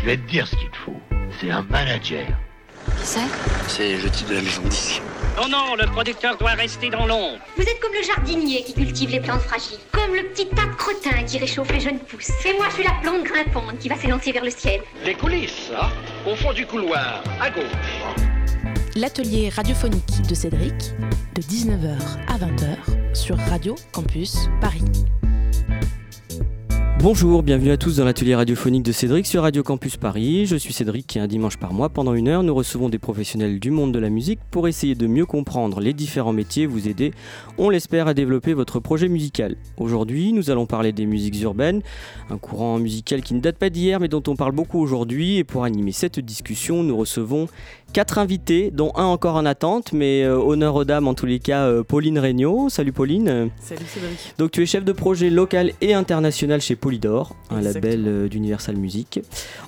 Je vais te dire ce qu'il te faut. C'est un manager. Qui c'est? C'est le type de la maison de disque. Non, non, le producteur doit rester dans l'ombre. Vous êtes comme le jardinier qui cultive les plantes fragiles, comme le petit tas de crottin qui réchauffe les jeunes pousses. Et moi, je suis la plante grimpante qui va s'élancer vers le ciel. Les coulisses, hein Au fond du couloir, à gauche. L'atelier radiophonique de Cédric, de 19h à 20h sur Radio Campus Paris. Bonjour, bienvenue à tous dans l'atelier radiophonique de Cédric sur Radio Campus Paris. Je suis Cédric et un dimanche par mois, pendant une heure, nous recevons des professionnels du monde de la musique pour essayer de mieux comprendre les différents métiers, vous aider, on l'espère, à développer votre projet musical. Aujourd'hui, nous allons parler des musiques urbaines, un courant musical qui ne date pas d'hier mais dont on parle beaucoup aujourd'hui. Et pour animer cette discussion, nous recevons quatre invités, dont un encore en attente, mais euh, honneur aux dames en tous les cas, euh, Pauline Regnault. Salut Pauline. Salut Cédric. Donc tu es chef de projet local et international chez Polydor, un label euh, d'Universal Music.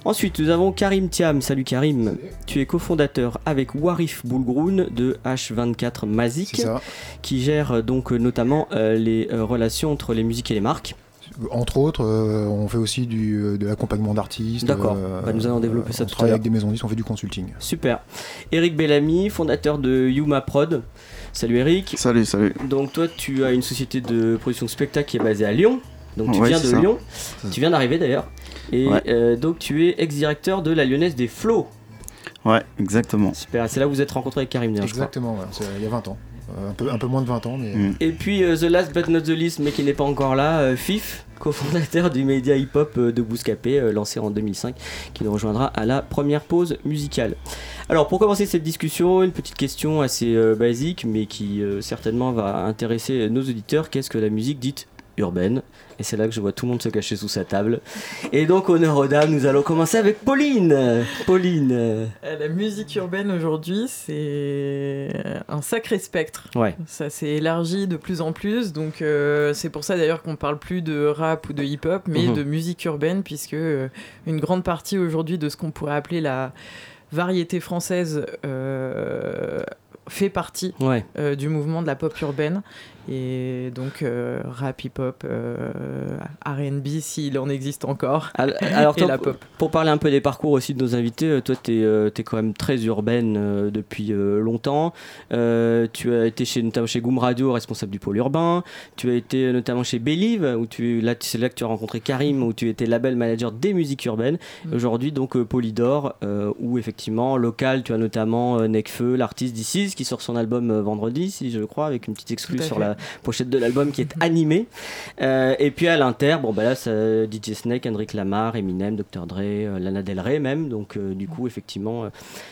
Ensuite, nous avons Karim Thiam. Salut Karim. Tu es cofondateur avec Warif Boulgroun de H24 Mazik, qui gère donc notamment euh, les euh, relations entre les musiques et les marques. Entre autres, euh, on fait aussi du, euh, de l'accompagnement d'artistes. D'accord. Bah, nous allons développer ça on tout à travaille l'heure. avec des maisons de disques, on fait du consulting. Super. Eric Bellamy, fondateur de Yuma Prod. Salut Eric. Salut, salut. Donc toi, tu as une société de production de spectacle qui est basée à Lyon. Donc tu Ouais, viens de ça. Lyon. Tu viens d'arriver d'ailleurs. Et Ouais. euh, donc tu es ex-directeur de la Lyonnaise des Flots. Ouais, exactement. Super. C'est là où vous êtes rencontré avec Karim Dian, je crois. Exactement, ouais, il y a 20 ans. Un, peu, un peu moins de 20 ans, mais. Mm. Et puis euh, the last but not the least, mais qui n'est pas encore là, euh, Fif, cofondateur du média hip-hop euh, de Bouscapé, euh, lancé en 2005, qui nous rejoindra à la première pause musicale. Alors pour commencer cette discussion, une petite question assez euh, basique, mais qui euh, certainement va intéresser nos auditeurs. Qu'est-ce que la musique dite urbaine Et c'est là que je vois tout le monde se cacher sous sa table. Et donc honneur aux dames, nous allons commencer avec Pauline. Pauline. euh, La musique urbaine aujourd'hui, c'est un sacré spectre. Ouais. Ça s'est élargi de plus en plus, donc euh, c'est pour ça d'ailleurs qu'on parle plus de rap ou de hip-hop, mais Mhm. de musique urbaine, puisque euh, une grande partie aujourd'hui de ce qu'on pourrait appeler la variété française euh, fait partie Ouais. euh, du mouvement de la pop urbaine. Et donc euh, rap, hip-hop, euh, RB s'il en existe encore. Al- Alors, Et toi, la pour- pop. Pour parler un peu des parcours aussi de nos invités, euh, toi, tu es, quand même très urbaine depuis longtemps. Tu as été chez, notamment chez Goom Radio, responsable du pôle urbain. Tu as été notamment chez Believe, où tu, là, c'est là que tu as rencontré Karim, où tu étais label manager des musiques urbaines. Mm. Aujourd'hui, donc, Polydor, euh, où effectivement, local, tu as notamment euh, Necfeu, l'artiste d'Isis, qui sort son album euh, vendredi, si je crois, avec une petite exclue sur fait. La pochette de l'album qui est animée. Euh, et puis à l'inter, bon bah là, ça, DJ Snake, Kendrick Lamar, Eminem, Dr. Dre, euh, Lana Del Rey même. Donc euh, du coup, effectivement, euh,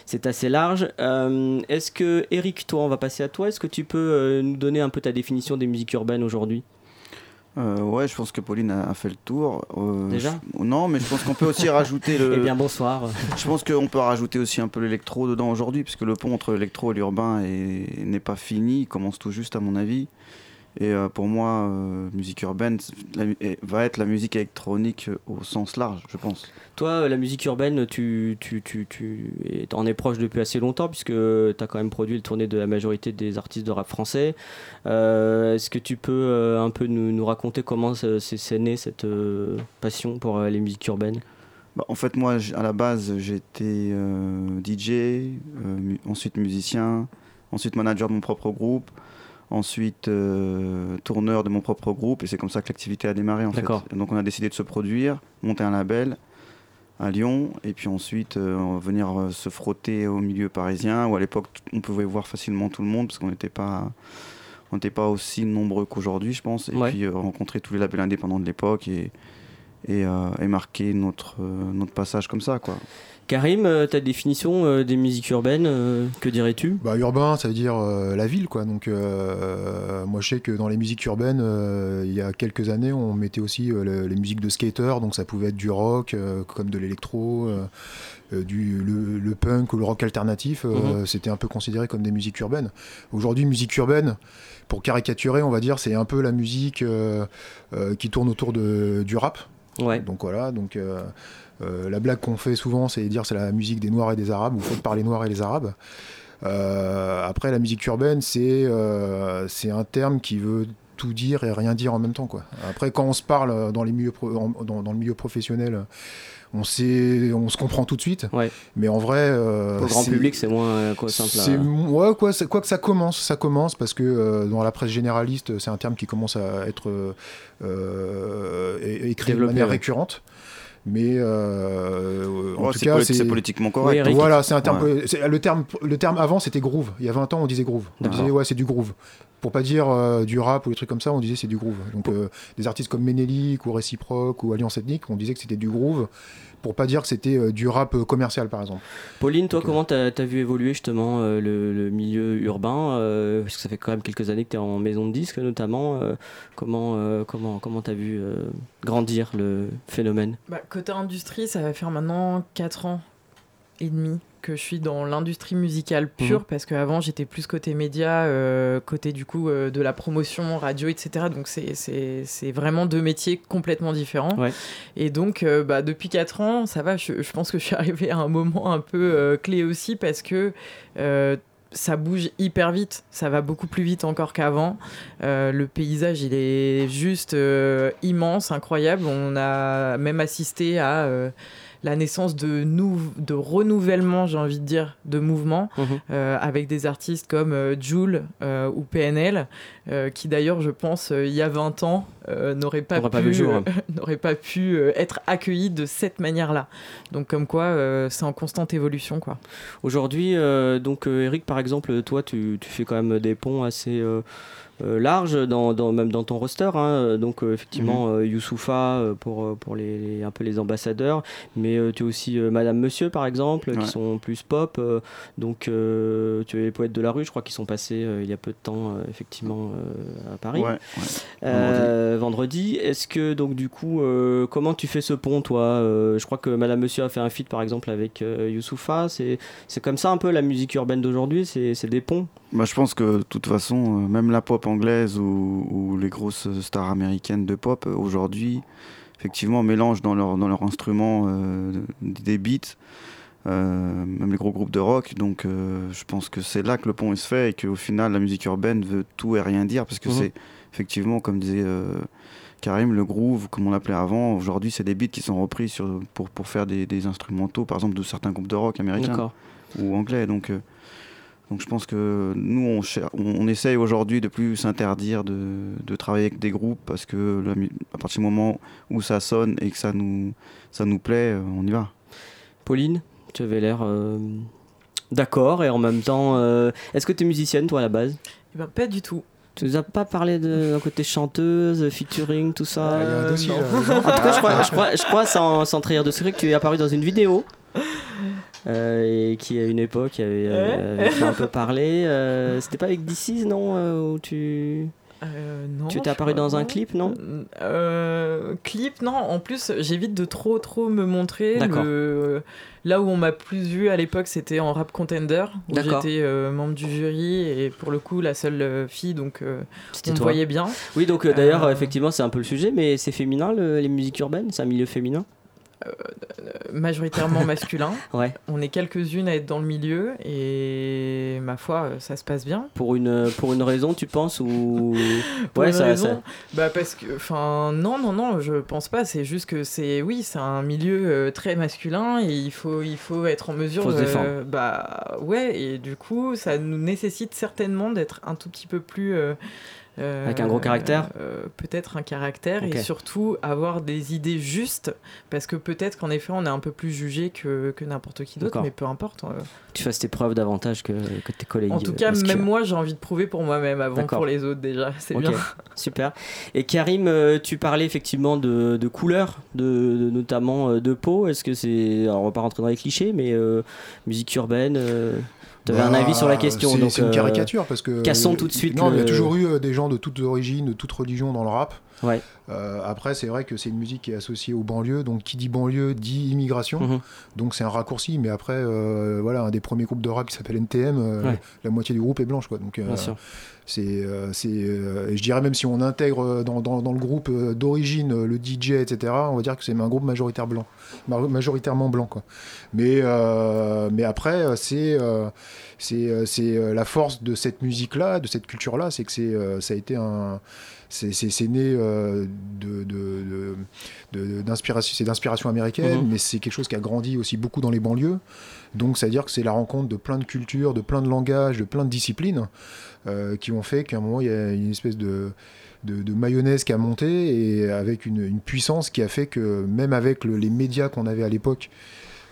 c'est assez large. Euh, Est-ce que Eric, toi, on va passer à toi. Est-ce que tu peux euh, nous donner un peu ta définition des musiques urbaines aujourd'hui? Euh, ouais, je pense que Pauline a, fait le tour. Euh, Déjà? je- Non, mais je pense qu'on peut aussi rajouter le. Eh bien, bonsoir. Je pense qu'on peut rajouter aussi un peu l'électro dedans aujourd'hui, puisque le pont entre l'électro et l'urbain est- n'est pas fini, il commence tout juste à mon avis. Et euh, pour moi, euh, musique urbaine va être la musique électronique euh, au sens large, je pense. Toi, la musique urbaine, tu, tu, tu, tu en es proche depuis assez longtemps, puisque tu as quand même produit le tournée de la majorité des artistes de rap français. Euh, Est-ce que tu peux un peu nous, nous raconter comment ça- c'est c'est né cette passion pour les musiques urbaines? Bah, en fait, moi, à la base, j'étais euh, DJ, euh, mu- ensuite musicien, ensuite manager de mon propre groupe, ensuite euh, tourneur de mon propre groupe, et c'est comme ça que l'activité a démarré. En fait. Donc, on a décidé de se produire, monter un label à Lyon, et puis ensuite euh, venir euh, se frotter au milieu parisien, où à l'époque, on pouvait voir facilement tout le monde, parce qu'on n'était pas. On n'était pas aussi nombreux qu'aujourd'hui, je pense. Et Ouais. puis rencontrer tous les labels indépendants de l'époque et, et, euh, et marquer notre, euh, notre passage comme ça. Quoi. Karim, euh, ta définition euh, des musiques urbaines, euh, que dirais-tu? Bah, urbain, ça veut dire euh, la ville, quoi. Donc, euh, moi, je sais que dans les musiques urbaines, euh, il y a quelques années, on mettait aussi euh, le- les musiques de skaters, donc ça pouvait être du rock, euh, comme de l'électro, du le, le punk ou le rock alternatif. euh, Mhm. C'était un peu considéré comme des musiques urbaines. Aujourd'hui, musique urbaine, pour caricaturer, on va dire, c'est un peu la musique euh, euh, qui tourne autour de, du rap. Donc voilà, donc euh, euh, la blague qu'on fait souvent, c'est dire c'est la musique des Noirs et des Arabes, ou faites par les Noirs et les Arabes. Euh, après, la musique urbaine, c'est un terme qui veut tout dire et rien dire en même temps. Après, quand on se parle dans, les milieux dans, le milieu professionnel, on, sait, on se comprend tout de suite. Ouais. Mais en vrai. Pour le grand public, c'est moins quoi, simple. À... Ouais, quoi, quoi que ça commence, ça commence parce que dans la presse généraliste, c'est un terme qui commence à être écrit de manière récurrente mais euh, en oh, tout cas c'est politiquement correct. voilà, c'est un terme. Le terme, le terme avant c'était groove. Il y a 20 ans, on disait groove. On disait ouais, c'est du groove. Pour pas dire euh, du rap ou des trucs comme ça, on disait c'est du groove. Donc euh, des artistes comme Menelik ou Réciproque ou Alliance Ethnique, on disait que c'était du groove pour pas dire que c'était euh, du rap euh, commercial par exemple. Pauline, toi, comment t'as as vu évoluer justement euh, le, milieu urbain Parce que ça fait quand même quelques années que tu es en maison de disques notamment. comment comment comment t'as vu grandir le phénomène? Bah, Côté industrie, ça va faire maintenant 4 ans et demi que je suis dans l'industrie musicale pure, mhm. parce qu'avant j'étais plus côté média, euh, côté du coup euh, de la promotion, radio, etc. Donc c'est vraiment deux métiers complètement différents. Et donc euh, bah, depuis 4 ans, ça va, je, je, pense que je suis arrivée à un moment un peu clé aussi, parce que ça bouge hyper vite, ça va beaucoup plus vite encore qu'avant. le paysage, il est juste immense, incroyable. On a même assisté à la naissance de, de renouvellement, j'ai envie de dire, de mouvements, mhm. euh, avec des artistes comme euh, Joule euh, ou PNL, qui d'ailleurs, je pense, il y a 20 ans, n'auraient pas, pu, hein. pas pu être accueillis de cette manière-là. Donc comme quoi, c'est en constante évolution. quoi. Aujourd'hui, donc Eric, par exemple, toi, tu, tu, fais quand même des ponts assez euh, large, dans, dans, même dans ton roster. Hein. Donc euh, effectivement, euh, Youssoufa pour, pour les, un peu les ambassadeurs, mais tu as aussi Madame Monsieur par exemple, qui sont plus pop. donc tu as les poètes de la rue, je crois, qui sont passés il y a peu de temps effectivement à Paris. vendredi. Est-ce que donc du coup, comment tu fais ce pont toi Je crois que Madame Monsieur a fait un feat par exemple avec Youssoufa. C'est comme ça un peu la musique urbaine d'aujourd'hui, c'est des ponts. Bah, je pense que de toute façon, même la pop anglaise ou, les grosses stars américaines de pop euh, aujourd'hui, effectivement, mélangent dans leur, dans leur instrument euh, des beats, euh, même les gros groupes de rock. Donc je pense que c'est là que le pont se fait et qu'au final, la musique urbaine veut tout et rien dire parce que mhm. c'est effectivement, comme disait Karim, le groove, comme on l'appelait avant, aujourd'hui, c'est des beats qui sont repris sur, pour, pour faire des, des, instrumentaux, par exemple, de certains groupes de rock américains ou anglais. Donc donc je pense que nous, on, on, essaye aujourd'hui de plus s'interdire de, de, travailler avec des groupes parce que à partir du moment où ça sonne et que ça nous, ça nous plaît, euh, on y va. Pauline, tu avais l'air euh, d'accord et en même temps, euh, est-ce que tu es musicienne toi à la base? Eh ben, Pas du tout. Tu nous as pas parlé d'un côté chanteuse, featuring, tout ça? En tout cas, je crois, je crois, je crois sans, sans trahir de secret, que tu es apparu dans une vidéo. Euh, et qui à une époque avait, euh, fait un peu parler. Euh, c'était pas avec DC's, non Où tu. non, tu étais apparu dans un clip, non Clip, non. En plus, j'évite de trop, trop me montrer. Là où on m'a plus vu à l'époque, c'était en Rap Contender, où j'étais membre du jury et pour le coup la seule fille, donc on me voyait bien. Oui, donc d'ailleurs, effectivement, c'est un peu le sujet, mais c'est féminin les musiques urbaines C'est un milieu féminin? Majoritairement masculin. Ouais. On est quelques-unes à être dans le milieu et ma foi, ça se passe bien. Pour une, pour une raison, tu penses ou pour ouais, une raison, Bah parce que, enfin, non, non, non, je pense pas. C'est juste que c'est, oui, c'est un milieu euh, très masculin et il faut, il faut être en mesure. Faut de, bah ouais, et du coup, ça nous nécessite certainement d'être un tout petit peu plus euh, euh, Avec un gros caractère euh, Peut-être un caractère et surtout avoir des idées justes parce que peut-être qu'en effet on est un peu plus jugé que, que n'importe qui d'autre, mais peu importe. Euh. Tu fasses tes preuves davantage que, que tes collègues. En tout cas, même moi j'ai envie de prouver pour moi-même avant pour les autres déjà. C'est bien. Super. Et Karim, tu parlais effectivement de, de couleurs, de, notamment de peau. Est-ce que c'est. Alors on va pas rentrer dans les clichés, mais musique urbaine tu avais un avis sur la bah, question. C'est une euh, caricature parce que. Cassons tout de suite. Non, il y a toujours eu euh, des gens de toutes origines, de toutes religions dans le rap. Ouais. Euh, après, c'est vrai que c'est une musique qui est associée aux banlieues. Donc, qui dit banlieue dit immigration. Mhm. Donc, c'est un raccourci. Mais après, voilà, un des premiers groupes de rap qui s'appelle NTM, la moitié du groupe est blanche. Quoi. Donc, Bien sûr. C'est, c'est, je dirais même si on intègre dans, dans, dans le groupe d'origine le DJ, etc., on va dire que c'est un groupe majoritaire blanc, majoritairement blanc. Quoi. Mais, mais après, c'est euh, euh, la force de cette musique-là, de cette culture-là, c'est que euh, ça a été un c'est né de, d'inspiration, c'est d'inspiration américaine, mhm. mais c'est quelque chose qui a grandi aussi beaucoup dans les banlieues. Donc, c'est-à-dire que c'est la rencontre de plein de cultures, de plein de langages, de plein de disciplines qui ont fait qu'à un moment il y a une espèce de de, mayonnaise qui a monté et avec une, puissance qui a fait que même avec les médias qu'on avait à l'époque,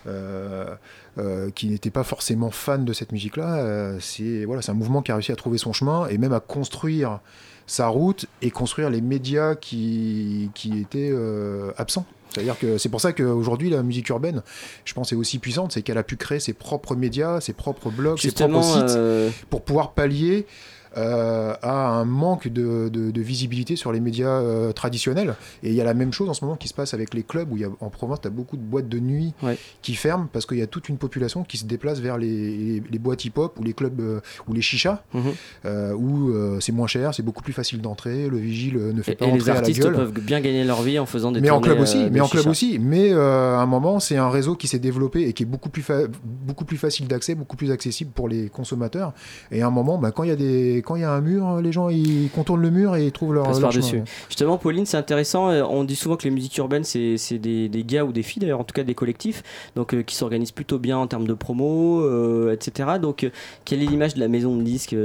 euh, euh, qui n'étaient pas forcément fans de cette musique-là, euh, c'est voilà, un mouvement qui a réussi à trouver son chemin et même à construire sa route et construire les médias qui, qui étaient absents. C'est-à-dire que c'est pour ça qu'aujourd'hui la musique urbaine, je pense, est aussi puissante, c'est qu'elle a pu créer ses propres médias, ses propres blogs, ses propres sites pour pouvoir pallier euh, a un manque de, de, visibilité sur les médias euh, traditionnels. Et il y a la même chose en ce moment qui se passe avec les clubs où il y a, en province, tu as beaucoup de boîtes de nuit qui ferment parce qu'il y a toute une population qui se déplace vers les, les, boîtes hip-hop ou les clubs euh, ou les chichas mhm. où c'est moins cher, c'est beaucoup plus facile d'entrer, le vigile ne fait pas et entrer les artistes à la gueule. peuvent bien gagner leur vie en faisant des mais en club aussi, mais en club aussi. Mais à un moment, c'est un réseau qui s'est développé et qui est beaucoup plus, beaucoup plus facile d'accès, beaucoup plus accessible pour les consommateurs. Et à un moment, bah, quand il y a des quand il y a un mur, les gens ils contournent le mur et ils trouvent leur, leur dessus. Justement, Pauline, c'est intéressant. Euh, on dit souvent que les musiques urbaines, c'est des, des, gars ou des filles, d'ailleurs, en tout cas des collectifs, donc euh, qui s'organisent plutôt bien en termes de promo, euh, etc. Donc, quelle est l'image de la maison de disques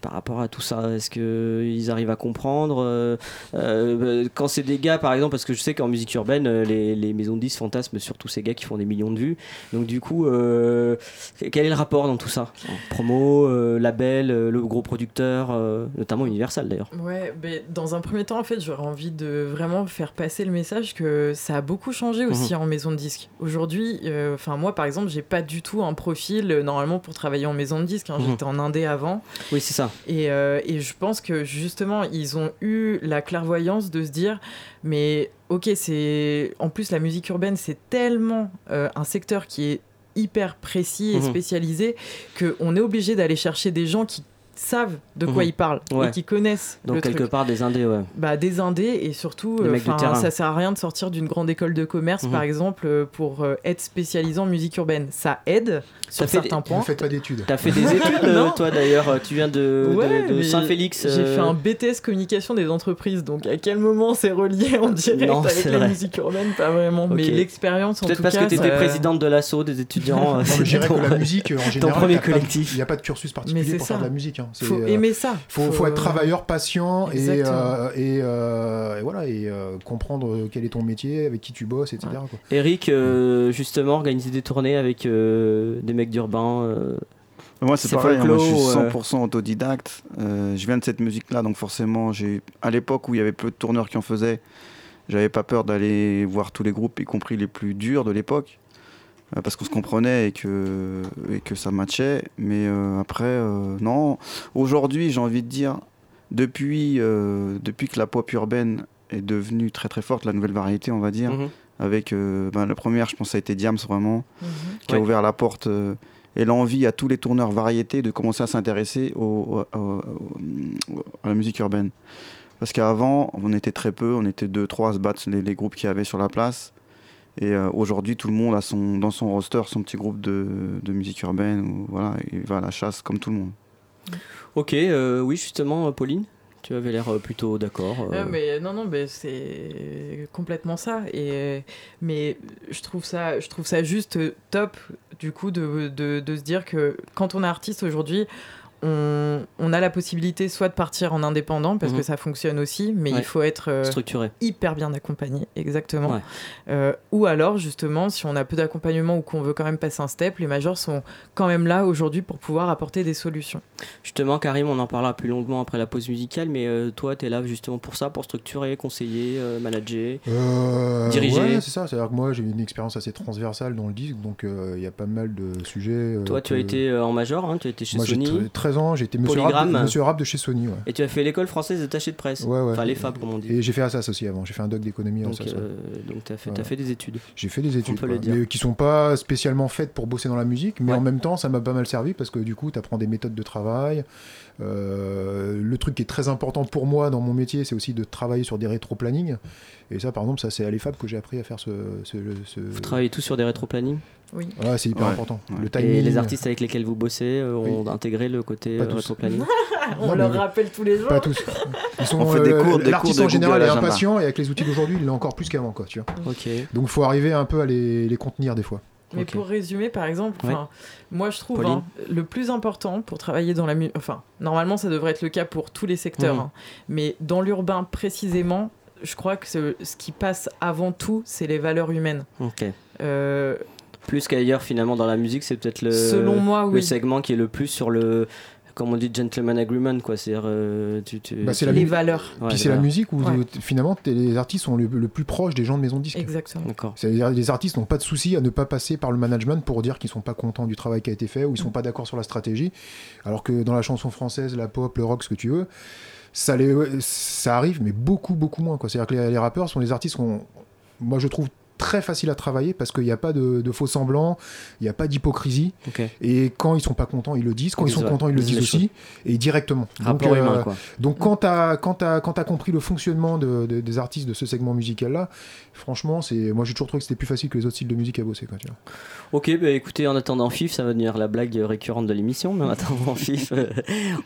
par rapport à tout ça? Est-ce qu'ils arrivent à comprendre Quand c'est des gars, par exemple, parce que je sais qu'en musique urbaine, les, les, maisons de disques fantasment sur tous ces gars qui font des millions de vues. Donc, du coup, quel est le rapport dans tout ça? Promo, label, le gros producteur euh, notamment Universal d'ailleurs. Ouais, mais dans un premier temps, en fait, j'aurais envie de vraiment faire passer le message que ça a beaucoup changé aussi mhm. en maison de disque. Aujourd'hui, euh, enfin moi par exemple, j'ai pas du tout un profil euh, normalement pour travailler en maison de disque. Hein. Mhm. J'étais en indé avant. Oui, c'est ça. Et, et je pense que justement, ils ont eu la clairvoyance de se dire, mais ok, c'est en plus la musique urbaine, c'est tellement un secteur qui est hyper précis et mhm. spécialisé qu'on est obligé d'aller chercher des gens qui savent de quoi mhm. ils parlent et qui connaissent donc quelque part des indés ouais. Bah des indés et surtout euh, ça sert à rien de sortir d'une grande école de commerce mhm. par exemple euh, pour euh, être spécialisé en musique urbaine. Ça aide sur certains points. vous faites pas d'études. T'as fait des études toi d'ailleurs tu viens de, de, Saint-Félix j'ai fait un BTS communication des entreprises donc à quel moment c'est relié en direct avec la musique urbaine? Pas vraiment mais l'expérience en tout cas peut-être parce que tu étais présidente de l'assaut des étudiants je dirais que la musique en général premier collectif. il n'y a pas de cursus particulier pour faire de la musique hein. Faut euh, aimer ça. Faut, faut, être travailleur, patient et, euh, euh, et, voilà et comprendre quel est ton métier, avec qui tu bosses, etc. Eric, justement, organiser des tournées avec des mecs d'urbain. Moi, c'est pareil. Hein, moi, je suis 100% autodidacte. je viens de cette musique-là, donc forcément, j'ai à l'époque où il y avait peu de tourneurs qui en faisaient, j'avais pas peur d'aller voir tous les groupes, y compris les plus durs de l'époque. Euh, parce qu'on se comprenait et que, et que ça matchait. Mais euh, après, euh, non. Aujourd'hui, j'ai envie de dire, depuis, depuis que la pop urbaine est devenue très très forte, la nouvelle variété, on va dire, mhm. avec ben, la première, je pense, ça a été Diams vraiment, mhm. qui a ouvert la porte et l'envie à tous les tourneurs variétés de commencer à s'intéresser au, à la musique urbaine. Parce qu'avant, on était très peu, on était deux, trois à se battre les, les groupes qu'il y avait sur la place. Et euh, aujourd'hui, tout le monde a son, dans son roster son petit groupe de, de musique urbaine. Ou, voilà, il va à la chasse comme tout le monde. Ok, euh, oui, justement, Pauline tu avais l'air euh, plutôt d'accord. mais non, non, mais c'est complètement ça. Et mais je trouve ça, je trouve ça juste top du coup de, de, de se dire que quand on est artiste aujourd'hui, on, a la possibilité soit de partir en indépendant parce que mhm. ça fonctionne aussi, mais il faut être euh, structuré, hyper bien accompagné, exactement. Euh, ou alors justement, si on a peu d'accompagnement ou qu'on veut quand même passer un step, les majors sont quand même là aujourd'hui pour pouvoir apporter des solutions. Justement, Karim, on en parlera plus longuement après la pause musicale, mais euh, toi, tu es là justement pour ça, pour structurer, conseiller, manager, diriger. Ouais, c'est ça. C'est-à-dire que moi, j'ai une expérience assez transversale dans le disque, donc il y a pas mal de sujets. toi, tu as été en major, hein, tu as été chez Sony. Très été monsieur rap, de, monsieur rap, de, chez Sony. Ouais. Et tu as fait l'école française d'attaché de presse ouais, ouais. Enfin, les FAB, comme on dit. Et j'ai fait Assas aussi avant. J'ai fait un doc d'économie en Donc, euh, donc tu as, as, fait des études. J'ai fait des études, mais qui sont pas spécialement faites pour bosser dans la musique, mais en même temps, ça m'a pas mal servi parce que du coup, tu apprends des méthodes de travail. Euh, le truc qui est très important pour moi dans mon métier, c'est aussi de travailler sur des rétro-planning. Et ça, par exemple, ça c'est à l'EFAB que j'ai appris à faire ce, ce, Vous travaillez tous sur des rétro-planning? Oui. Voilà, c'est hyper Ouais. important. Ouais. Le Et les artistes avec lesquels vous bossez euh, ont intégré le côté Pas euh, tous. rétroplanning On Non, leur mais- rappelle tous les jours. Pas tous. Ils sont, On fait des euh, cours- des L'artiste cours de en général Google est impatient et avec les outils d'aujourd'hui, il l'est encore plus qu'avant, quoi, tu vois. Ok. Donc, faut arriver un peu à les, les contenir des fois. Mais pour résumer, par exemple, Ouais. moi je trouve hein, le plus important pour travailler dans la musique, enfin, normalement ça devrait être le cas pour tous les secteurs, Mhm. hein, mais dans l'urbain précisément, je crois que ce, ce qui passe avant tout, c'est les valeurs humaines. Ok. Euh, Plus qu'ailleurs, finalement, dans la musique, c'est peut-être le, Selon moi, le oui. segment qui est le plus sur le, comme on dit, gentleman agreement, quoi. C'est-à-dire, euh, tu, tu- Bah, c'est la les mu- valeurs. Ouais, Puis c'est la musique où Ouais. finalement les artistes sont le, le plus proches des gens de maison de disques. Exactement. D'accord. C'est-à-dire les artistes n'ont pas de souci à ne pas passer par le management pour dire qu'ils sont pas contents du travail qui a été fait ou ils sont pas d'accord sur la stratégie. Alors que dans la chanson française, la pop, le rock, ce que tu veux, ça, les, ça arrive, mais beaucoup, beaucoup moins. quoi. C'est-à-dire que les, les rappeurs sont des artistes qu'on, moi je trouve très facile à travailler parce qu'il n'y a pas de, de faux semblants, il n'y a pas d'hypocrisie. Et quand ils sont pas contents, ils le disent. Quand Ils ils sont ouais, contents, ils le ils disent aussi. Et directement. Rapport donc, humain, euh, quoi. donc quand tu as, compris le fonctionnement de- de- des artistes de ce segment musical-là, franchement, moi j'ai toujours trouvé que c'était plus facile que les autres styles de musique à bosser. Quoi, tu vois. Ok, bah écoutez, en attendant FIF, ça va devenir la blague récurrente de l'émission, mais en attendant FIF, euh,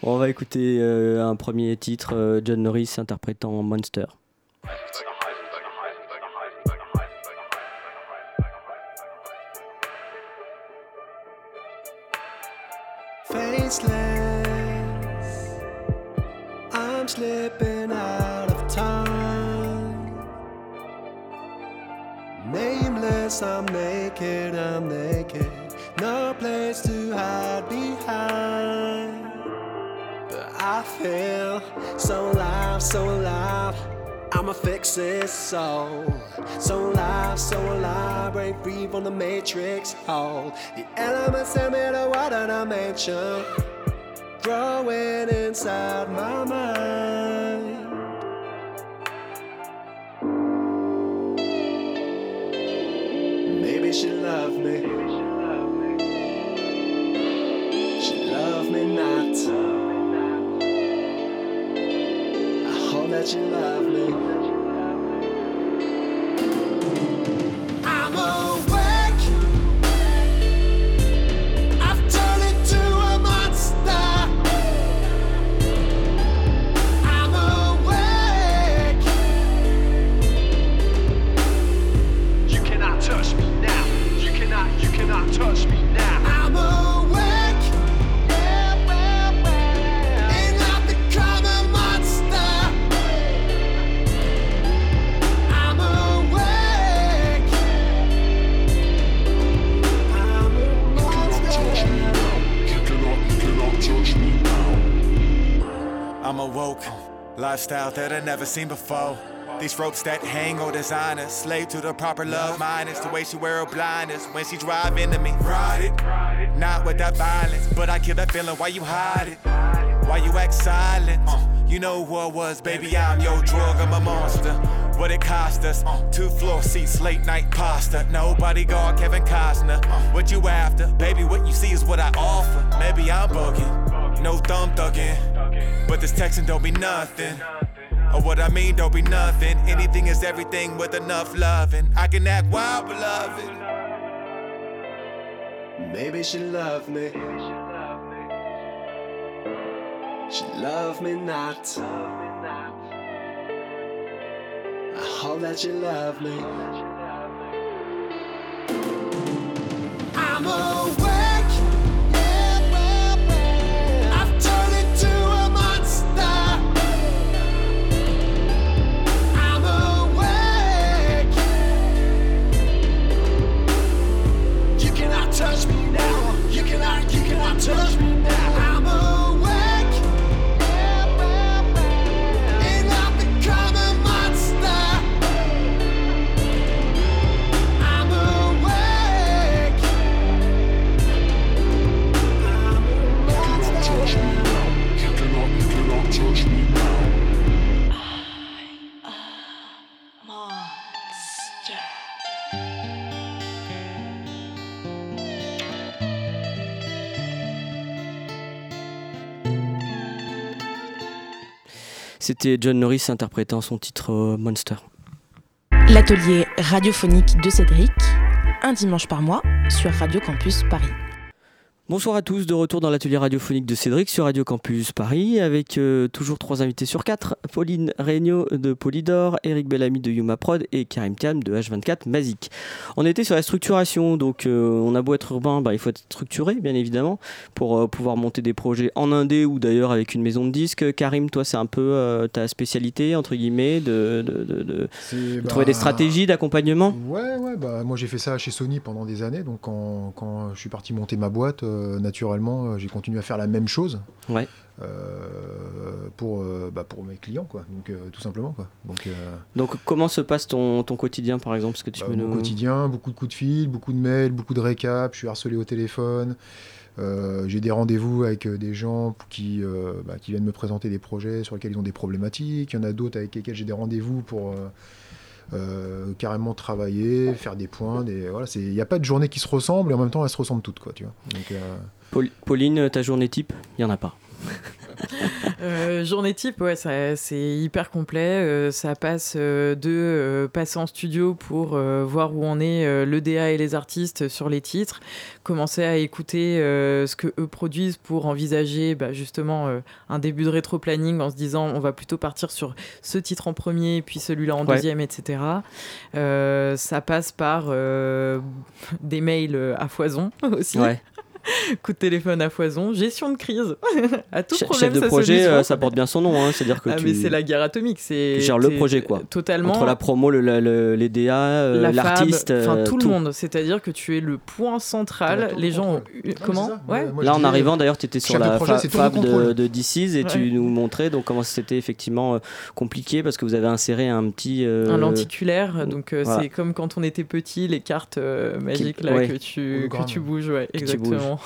on va écouter euh, un premier titre, euh, John Norris interprétant Monster. Faceless. I'm slipping out of time. Nameless, I'm naked, I'm naked. No place to hide behind. But I feel so alive, so alive. I'ma fix this soul. So alive, so alive, break free from the matrix hold. The elements send me to water dimension, growing inside my mind. Maybe she loved me. She loved me not. You love me. Lifestyle that I never seen before. These ropes that hang on designers, slave to the proper love minus the way she wear her blinders when she drive into me. Ride it, not with that violence, but I kill that feeling. Why you hide it? Why you act silent? Uh, you know who I was, baby. I'm your drug, I'm a monster. What it cost us? Uh, two floor seats, late night pasta. Nobody guard Kevin Costner. Uh, what you after? Baby, what you see is what I offer. Maybe I'm bugging, no thumb thugging. But this texting don't be nothing. Or what I mean don't be nothing. Anything is everything with enough loving. I can act wild, beloved. Maybe she loved me. She loved me not. I hope that you love me. C'était John Norris interprétant son titre euh, Monster. L'atelier radiophonique de Cédric, un dimanche par mois sur Radio Campus Paris. Bonsoir à tous, de retour dans l'atelier radiophonique de Cédric sur Radio Campus Paris avec euh, toujours trois invités sur quatre Pauline Regnault de Polydor, Eric Bellamy de Yuma Prod et Karim Tiam de H24 Mazik. On était sur la structuration, donc euh, on a beau être urbain, bah, il faut être structuré bien évidemment pour euh, pouvoir monter des projets en indé ou d'ailleurs avec une maison de disques. Karim, toi c'est un peu ta spécialité entre guillemets de, de, de, de trouver des bah, stratégies d'accompagnement? Ouais, ouais, bah, moi j'ai fait ça chez Sony pendant des années, donc quand, quand je suis parti monter ma boîte, naturellement, euh, j'ai continué à faire la même chose. Ouais. Euh, pour, bah, pour mes clients, quoi. Donc, tout simplement, quoi. Donc, Donc, comment se passe ton, ton quotidien, par exemple? Ce que tu bah, Mon quotidien, beaucoup de coups de fil, beaucoup de mails, beaucoup de récaps, je suis harcelé au téléphone. j'ai des rendez-vous avec des gens qui, bah, qui viennent me présenter des projets sur lesquels ils ont des problématiques. Il y en a d'autres avec lesquels j'ai des rendez-vous pour euh, carrément travailler, faire des points. Des, voilà, il n'y a pas de journée qui se ressemble et en même temps elles se ressemblent toutes. Quoi, tu vois. Euh, Pauline, ta journée type, il n'y en a pas. Euh, journée type, ouais, c'est hyper complet. Euh, ça passe euh, de passer en studio pour voir où on est le DA et les artistes sur les titres, commencer à écouter ce que eux produisent pour envisager bah, justement un début de rétro-planning en se disant on va plutôt partir sur ce titre en premier, puis celui-là en deuxième, etc. ça passe par des mails à foison aussi. Ouais. coup de téléphone à foison, gestion de crise. à tout problème, Chef de projet, euh, ça porte bien son nom. Hein. C'est-à-dire que ah, tu... mais c'est la guerre atomique. C'est gères le projet, quoi. Totalement. Entre la promo, le, les DA, euh, l'artiste, enfin tout, le monde. C'est-à-dire que tu es le point central. les gens, ont... comment ouais. Là, en arrivant, d'ailleurs, tu étais sur la fab de, de DC's et tu nous montrais donc comment c'était effectivement euh, compliqué parce que vous avez inséré un petit un lenticulaire. Donc c'est comme quand on était petit, les cartes magiques là que tu que tu bouges, ouais, exactement.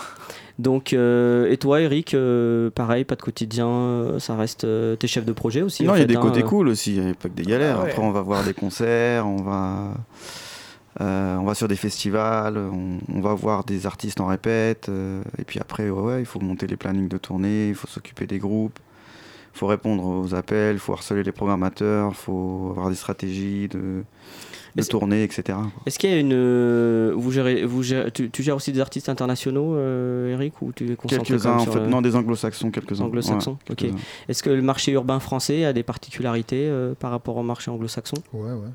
Donc, euh, et toi, Eric, euh, pareil, pas de quotidien, euh, ça reste tes chefs de projet aussi. Non, il y a des hein, côtés cool aussi, il n'y a pas que des galères. Ah Après, on va voir des concerts, on va, on va sur des festivals, on, va voir des artistes en répète. et puis après, ouais, il faut monter les plannings de tournée, il faut s'occuper des groupes, faut répondre aux appels, il faut harceler les programmateurs, il faut avoir des stratégies de de tourner, etc. Est-ce qu'il y a une. Euh, vous gérez, vous tu, gères aussi des artistes internationaux, euh, Eric ou tu Quelques-uns, en fait. Non, des anglo-saxons, quelques-uns. Anglo-saxons, ok. Est-ce que le marché urbain français a des particularités euh, par rapport au marché anglo-saxon? Ouais, ouais.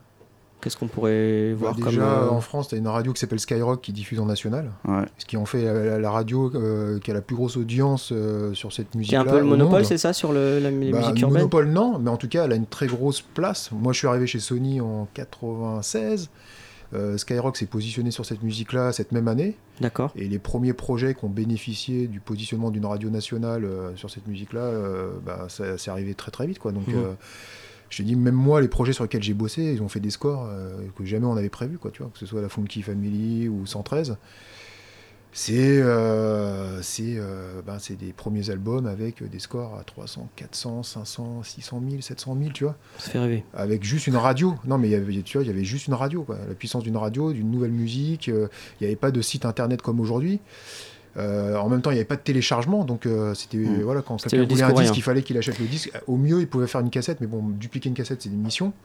Qu'est-ce qu'on pourrait bah, voir déjà, comme. Euh, en France, tu as une radio qui s'appelle Skyrock qui diffuse en national. Ce qui en fait la, radio euh, qui a la plus grosse audience euh, sur cette musique-là. Qui a un peu le monopole, c'est ça, sur le, la bah, musique urbaine monopole, non, mais en tout cas, elle a une très grosse place. Moi, je suis arrivé chez Sony en 96. Skyrock s'est positionné sur cette musique-là cette même année. D'accord. Et les premiers projets qui ont bénéficié du positionnement d'une radio nationale sur cette musique-là, bah, ça, c'est arrivé très très vite. Quoi. Donc. Mmh je te dis, même moi, les projets sur lesquels j'ai bossé, ils ont fait des scores euh, que jamais on avait prévu, quoi, tu vois, que ce soit la Funky Family ou 113. C'est euh, euh, ben, des premiers albums avec des scores à 300, 400, 500, 600 000, 700 000, tu vois. Ça fait rêver. Avec juste une radio. Non, mais y avait, tu vois, il y avait juste une radio, quoi. La puissance d'une radio, d'une nouvelle musique. Il n'y avait pas de site internet comme aujourd'hui. Euh, en même temps, il n'y avait pas de téléchargement, donc euh, c'était hmm. voilà quand quelqu'un voulait un disque, il fallait qu'il achète le disque. Au mieux, il pouvait faire une cassette, mais bon, dupliquer une cassette, c'est une mission.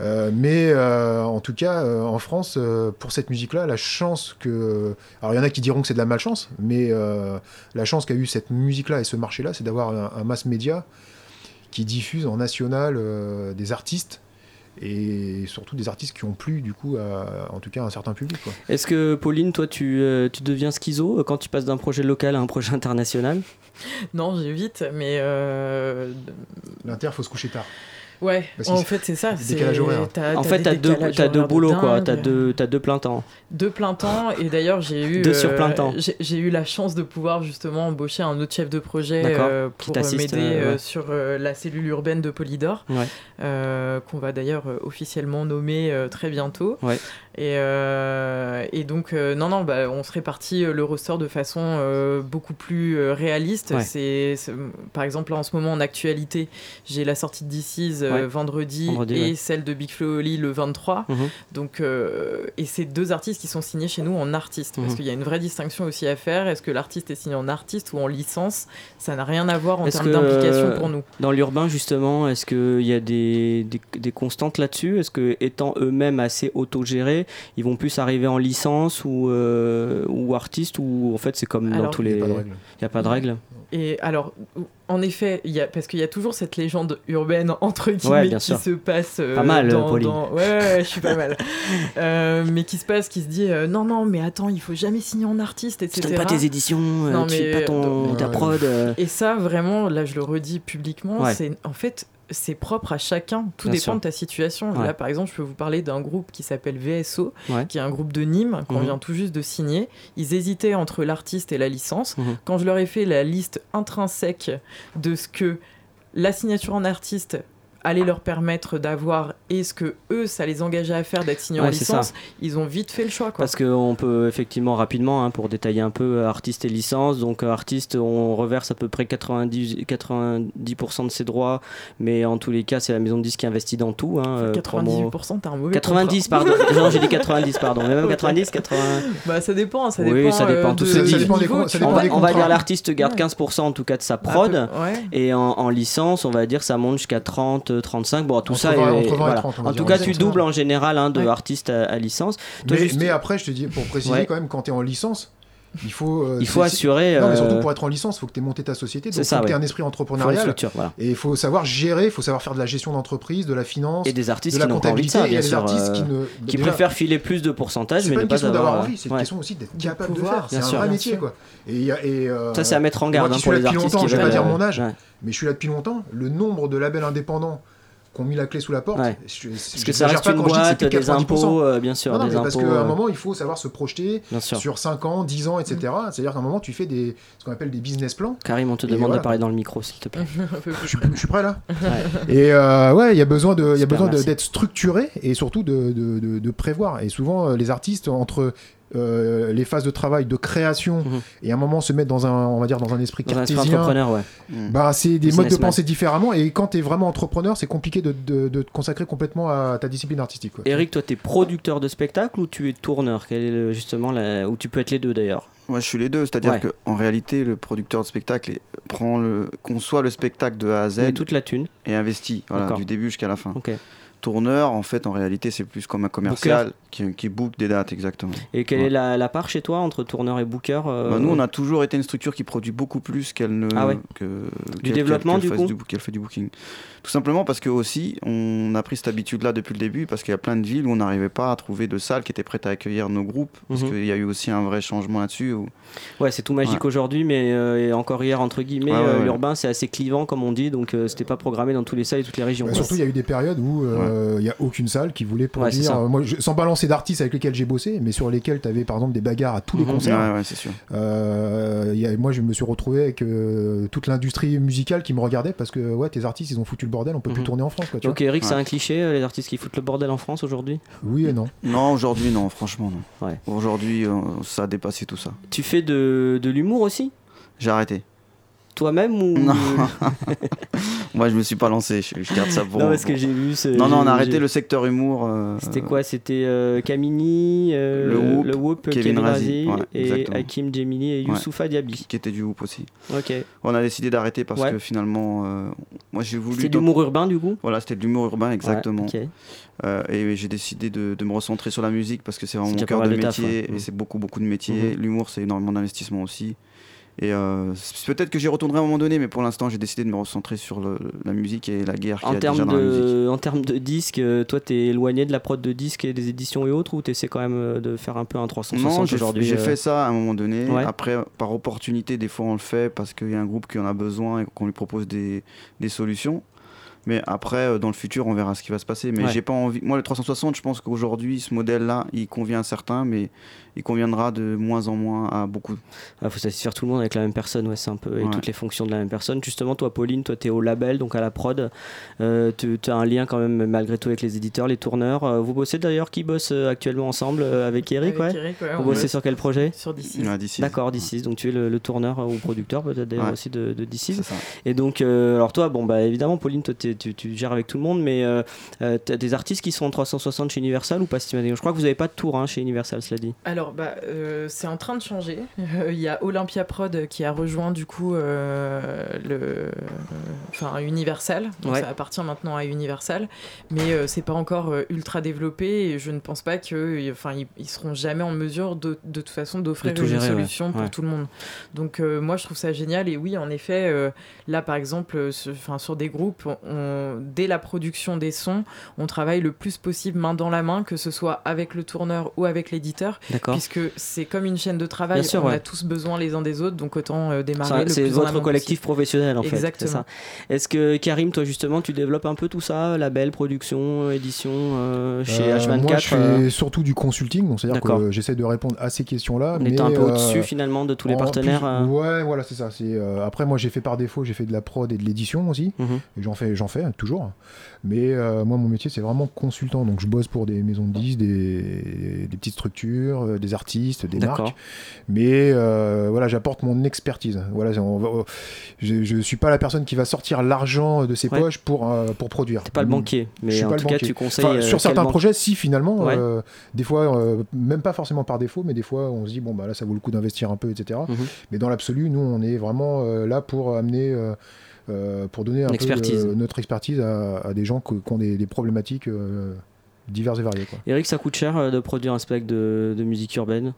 Euh, mais en tout cas, en France, pour cette musique-là, la chance que. Alors, il y en a qui diront que c'est de la malchance, mais la chance qu'a eu cette musique-là et ce marché-là, c'est d'avoir un, un, mass média qui diffuse en national des artistes et surtout des artistes qui ont plu du coup à, en tout cas à un certain public. Est-ce que Pauline, toi tu, euh, tu deviens schizo euh, quand tu passes d'un projet local à un projet international? Non, j'évite, mais... Euh... L'Inter, faut se coucher tard. Ouais, en fait, c'est ça. Décalage horaire. en fait, t'as deux, as deux boulots, quoi. T'as deux, as deux plein temps. Deux plein temps, et d'ailleurs, j'ai eu. deux sur plein temps. Euh, j'ai eu la chance de pouvoir justement embaucher un autre chef de projet euh, pour euh, m'aider sur la cellule urbaine de Polydor, qu'on va d'ailleurs officiellement nommer très bientôt. Ouais. Et, et donc, non, non, bah, on se répartit le ressort de façon beaucoup plus réaliste. C'est, par exemple, là, en ce moment, en actualité, j'ai la sortie de DC's euh, vendredi, et celle de Big Flo Oli le 23. Mhm. Donc, euh, et c'est deux artistes qui sont signés chez nous en artiste. Parce mhm. qu'il y a une vraie distinction aussi à faire. Est-ce que l'artiste est signé en artiste ou en licence? Ça n'a rien à voir en termes d'implication pour nous. Dans l'urbain, justement, est-ce qu'il y a des, des, constantes là-dessus? Est-ce que, étant eux-mêmes assez autogérés, ils vont plus arriver en licence ou, euh, ou artiste ou en fait c'est comme dans tous il y a les. pas de règle. Il n'y a pas de règle. Et alors, en effet, il y a, parce qu'il y a toujours cette légende urbaine, entre guillemets, qui sûr. se passe. euh, Pas mal, dans, Pauline. dans- Ouais, ouais, ouais, je suis pas mal. Euh, mais qui se passe, qui se dit euh, non, non, mais attends, il faut jamais signer en artiste, Tu etc. donnes pas tes éditions, euh, Non, tu fais mais- pas ton, ta prod. euh, Et ça, vraiment, là, je le redis publiquement, Ouais. c'est en fait. C'est propre à chacun, tout Bien dépend sûr. de ta situation. Ouais. Là, par exemple, je peux vous parler d'un groupe qui s'appelle VSO, Ouais. qui est un groupe de Nîmes qu'on Mhm. vient tout juste de signer. Ils hésitaient entre l'artiste et la licence. Mhm. Quand je leur ai fait la liste intrinsèque de ce que la signature en artiste allait leur permettre d'avoir et ce que eux, ça les engageait à faire d'être signés en Ouais, licence, ils ont vite fait le choix. Quoi. Parce qu'on peut effectivement rapidement, hein, pour détailler un peu, euh, artiste et licence. Donc euh, artiste, on reverse à peu près 90%, 90% de ses droits, mais en tous les cas, c'est la maison de disques qui investit dans tout. Hein, euh, promo- 98%, t'as un mauvais 90, contrat. pardon. non, j'ai dit 90, pardon. Mais même Ok. 90, 80. Bah, ça dépend, ça Oui, dépend. ça dépend, euh, tout de-. Ça niveau, ça On va, des on va dire l'artiste garde Ouais. 15% en tout cas de sa À prod. peu- ouais. Et en, en licence, on va dire ça monte jusqu'à 30, 35. Bon, tout Entre ça 20 est- entre 20 et voilà. 30, on va En tout cas, tu doubles en général hein, de Ouais. artiste à, à licence. Toi, Mais, juste- mais après, je te dis, pour préciser Ouais. quand même, quand tu es en licence, il faut. euh, il faut assurer. Non, mais euh, surtout pour être en licence, il faut que tu aies monté ta société. c'est Donc, il faut que tu aies ouais. un esprit entrepreneurial. structure, voilà. Et il faut savoir gérer, il faut savoir faire de la gestion d'entreprise, de la finance, Et des artistes de la qui n'ont pas envie de comptabilité. ça, et il y bien a des sûr. artistes euh, qui ne. qui déjà, préfèrent filer plus de pourcentage, mais pas ne une pas question d'avoir avoir. envie, c'est une ouais. question aussi d'être capable de pouvoir, faire. C'est un vrai métier, sûr. quoi. Et, il y a- et, euh, Ça, c'est à mettre en garde qui hein, pour les artistes je vais pas dire euh, mon âge, ouais. mais je suis là depuis longtemps. Le nombre de labels indépendants qui ont mis la clé sous la porte, Ouais. je, Parce que ça reste une boîte, des impôts, euh, bien sûr, Non, non, des parce qu'à un euh, moment, il faut savoir se projeter sur 5 ans, 10 ans, etc. C'est-à-dire qu'à un moment, tu fais des, ce qu'on appelle des business plans. Karim, on te demande voilà. de parler dans le micro, s'il te plaît. Je suis, je suis prêt là. Ouais. Et euh, ouais, il y a besoin de, il y a Super, besoin de- merci. d'être structuré et surtout de, de, de- de prévoir. Et souvent, les artistes entre euh, les phases de travail, de création Mhm. et à un moment se mettre dans un, on va dire dans un esprit Dans un esprit cartésien. entrepreneur, ouais. Mm. Bah, c'est des modes de pensée différemment et quand tu es vraiment entrepreneur, c'est compliqué de, de- de te consacrer complètement à ta discipline artistique. quoi. Eric, toi, tu es producteur de spectacle ou tu es tourneur? Quel est le- justement la... Ou tu peux être les deux d'ailleurs? Moi, je suis les deux, c'est-à-dire Ouais. que en réalité, le producteur de spectacle prend le, conçoit le spectacle de A à Z Mais toute la thune. et investit, voilà, du début jusqu'à la fin. Tourneur, en fait, en réalité, c'est plus comme un commercial qui, qui book des dates, exactement. Et quelle Ouais. est la, la part chez toi entre tourneur et booker euh, Bah, nous, on a toujours été une structure qui produit beaucoup plus qu'elle ne. Ah ouais. que, Du développement, du coup Qu'elle fait du booking. Tout simplement parce que aussi, on a pris cette habitude-là depuis le début, parce qu'il y a plein de villes où on n'arrivait pas à trouver de salles qui étaient prêtes à accueillir nos groupes, parce Mhm. qu'il y a eu aussi un vrai changement là-dessus. où- Ouais, c'est tout magique Ouais. aujourd'hui, mais euh, et encore hier, entre guillemets, Ouais, ouais, euh, ouais. l'urbain c'est assez clivant, comme on dit, donc euh, c'était pas programmé dans tous les salles et toutes les régions. Bah, surtout, il y a eu des périodes où euh, il y a aucune salle qui voulait ça. euh, moi, je- sans balancer d'artistes avec lesquels j'ai bossé, mais sur lesquels tu avais par exemple des bagarres à tous les Mhm. concerts. Ouais, ouais, c'est sûr. Euh, il y a- moi, je me suis retrouvé avec euh, toute l'industrie musicale qui me regardait parce que ouais, tes artistes, ils ont foutu le bordel, on peut plus Mhm. tourner en France. Quoi, tu Donc Eric, c'est un cliché, euh, les artistes qui foutent le bordel en France aujourd'hui. Oui et non. Non, aujourd'hui, non, franchement, non. Ouais. Aujourd'hui, euh, ça a dépassé tout ça. Tu fais de, de l'humour aussi? J'ai arrêté. Toi-même ou Non. Moi, je me suis pas lancé, je, je garde ça pour. Non, parce que j'ai vu. ce- Non, non, on a arrêté le secteur humour. euh, C'était quoi? C'était euh, Camini, euh, Le Whoop, le Whoop, Kevin Kevin Razi, ouais, et exactement. Hakim et Ouais. Youssoufa Diaby. qui était du Whoop aussi. Ok. On a décidé d'arrêter parce Ouais. que finalement, moi j'ai voulu. C'était de l'humour urbain du coup? Voilà, c'était de l'humour urbain, exactement. Ouais, ok. Euh, et j'ai décidé de, de me recentrer sur la musique parce que c'est vraiment mon cœur de taf, métier ouais. et Mhm. c'est beaucoup, beaucoup de métiers. Mhm. L'humour, c'est énormément d'investissement aussi. Et euh, peut-être que j'y retournerai à un moment donné, mais pour l'instant, j'ai décidé de me recentrer sur le- la musique et la guerre qu'il y En a déjà termes, dans la musique. de, en termes de disques, euh, toi t'es éloigné de la prod de disques et des éditions et autres ou t'essaies quand même euh, de faire un peu un 360 Non, j'ai aujourd'hui j'ai fait ça à un moment donné. Ouais. Après, par opportunité, des fois on le fait parce qu'il y a un groupe qui en a besoin et qu'on lui propose des, des solutions. Mais après, euh, dans le futur, on verra ce qui va se passer. Mais Ouais. j'ai pas envie. Moi, le 360, je pense qu'aujourd'hui, ce modèle-là, il convient à certains, mais il conviendra de moins en moins à beaucoup. Il faut satisfaire tout le monde avec la même personne, ouais, c'est un peu, et Ouais. toutes les fonctions de la même personne. Justement, toi, Pauline, toi, tu es au label, donc à la prod. Euh, tu as un lien quand même, malgré tout, avec les éditeurs, les tourneurs. Euh, vous bossez d'ailleurs, qui bosse actuellement ensemble avec Eric, Avec ouais Eric, ouais, Vous bossez bosse sur quel projet Sur d'ici. Ouais, d'ici. D'accord, d'ici. Donc tu es le, le tourneur ou producteur peut-être d'ailleurs Ouais. aussi de, de DC. C'est ça. Et donc, euh, alors toi, bon, bah évidemment, Pauline, toi, t'es tu, tu gères avec tout le monde, mais euh, euh, t'as des artistes qui sont en 360 chez Universal ou pas Je crois que vous n'avez pas de tour hein, chez Universal, cela dit. Alors, bah, euh, c'est en train de changer. Il y a Olympia Prod qui a rejoint du coup le, enfin Universal. Donc Ouais. ça appartient maintenant à Universal, mais c'est pas encore ultra développé et je ne pense pas que, enfin, ils, ils seront jamais en mesure de, de toute façon d'offrir une gérer, ouais. solution pour Ouais. tout le monde. Donc euh, moi je trouve ça génial et oui en effet euh, là par exemple euh, sur, enfin, sur des groupes on- dès la production des sons on travaille le plus possible main dans la main que ce soit avec le tourneur ou avec l'éditeur puisque c'est comme une chaîne de travail Bien sûr, on ouais. a tous besoin les uns des autres donc autant euh, démarrer C'est plus en votre collectif possible. professionnel en fait. c'est Exactement. ça. Est-ce que Karim, toi justement, tu développes un peu tout ça, label, production, édition euh, chez Euh, H24 Moi, je fais euh, surtout du consulting, donc c'est-à-dire que j'essaie de répondre à ces questions-là. en mais, étant un peu euh, au-dessus finalement de tous les en partenaires plus- euh, Ouais, voilà, c'est ça. C'est euh, après moi j'ai fait par défaut, j'ai fait de la prod et de l'édition aussi. Et j'en fais, j'en fais toujours. Mais euh, moi mon métier c'est vraiment consultant, donc je bosse pour des maisons de disques, des, des petites structures, euh, des artistes, des marques. Mais euh, voilà, j'apporte mon expertise. Voilà, c'est- on va- je, je suis pas la personne qui va sortir l'argent de ses Ouais. poches pour euh, pour produire. T'es pas le banquier, Je mais suis en pas tout le cas tu conseilles. Enfin, sur certains banque- projets, si finalement, Ouais. des fois, même pas forcément par défaut, mais des fois on se dit bon bah là ça vaut le coup d'investir un peu, etc. Mhm. Mais dans l'absolu, nous on est vraiment là pour amener, pour donner un peu euh, notre expertise à, à des gens qui ont des, des problématiques euh, diverses et variées. Quoi. Eric, ça coûte cher euh, de produire un spec de, de musique urbaine?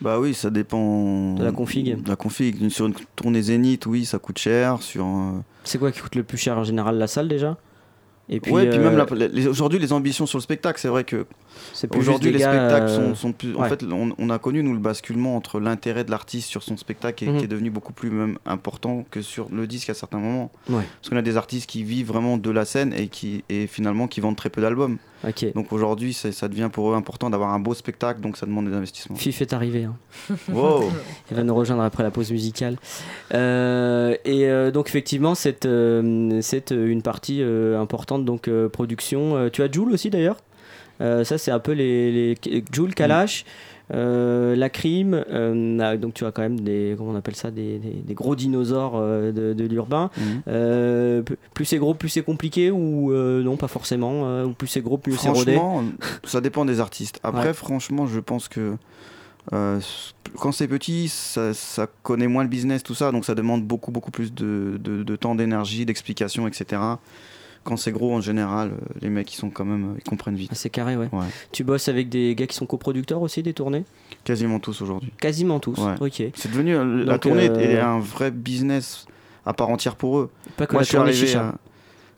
Bah oui, ça dépend. De la config. De la config. Sur une tournée Zénith, oui, ça coûte cher. Sur. euh, C'est quoi qui coûte le plus cher en général? La salle déjà? Et puis, ouais, puis euh, même les- aujourd'hui, les ambitions sur le spectacle, c'est vrai que aujourd'hui, les gars, spectacles euh, sont, sont plus. En fait, on, on a connu, nous, le basculement entre l'intérêt de l'artiste sur son spectacle et Mhm. qui est devenu beaucoup plus même important que sur le disque à certains moments. Ouais. Parce qu'on a des artistes qui vivent vraiment de la scène et qui et finalement qui vendent très peu d'albums. Donc aujourd'hui, ça devient pour eux important d'avoir un beau spectacle, donc ça demande des investissements. Fif est arrivé. hein. Wow. Il va nous rejoindre après la pause musicale. Euh, et euh, donc effectivement, c'est euh, une partie importante donc production. Tu as Joule aussi d'ailleurs? Euh, ça c'est un peu les, les Joule, Kalash. Euh, la crime, euh, ah, donc tu as quand même des, comment on appelle ça, des, des- des gros dinosaures euh, de, de l'urbain. Mhm. Plus c'est gros, plus c'est compliqué ou non, pas forcément. ou plus c'est gros, plus c'est rodé? Franchement, ça dépend des artistes. Après, Ouais. franchement, je pense que quand c'est petit, ça, ça connaît moins le business, tout ça, donc ça demande beaucoup, beaucoup plus de, de- de temps, d'énergie, d'explication, etc. Quand c'est gros, en général, euh, les mecs, ils sont quand même, ils comprennent vite. Ah, c'est carré, ouais. Ouais. Tu bosses avec des gars qui sont coproducteurs aussi des tournées? Quasiment tous aujourd'hui. Quasiment tous. Ouais. Ok. C'est devenu euh, la Donc, tournée euh, est un vrai business à part entière pour eux. Pas que Moi, la je suis arrivé à-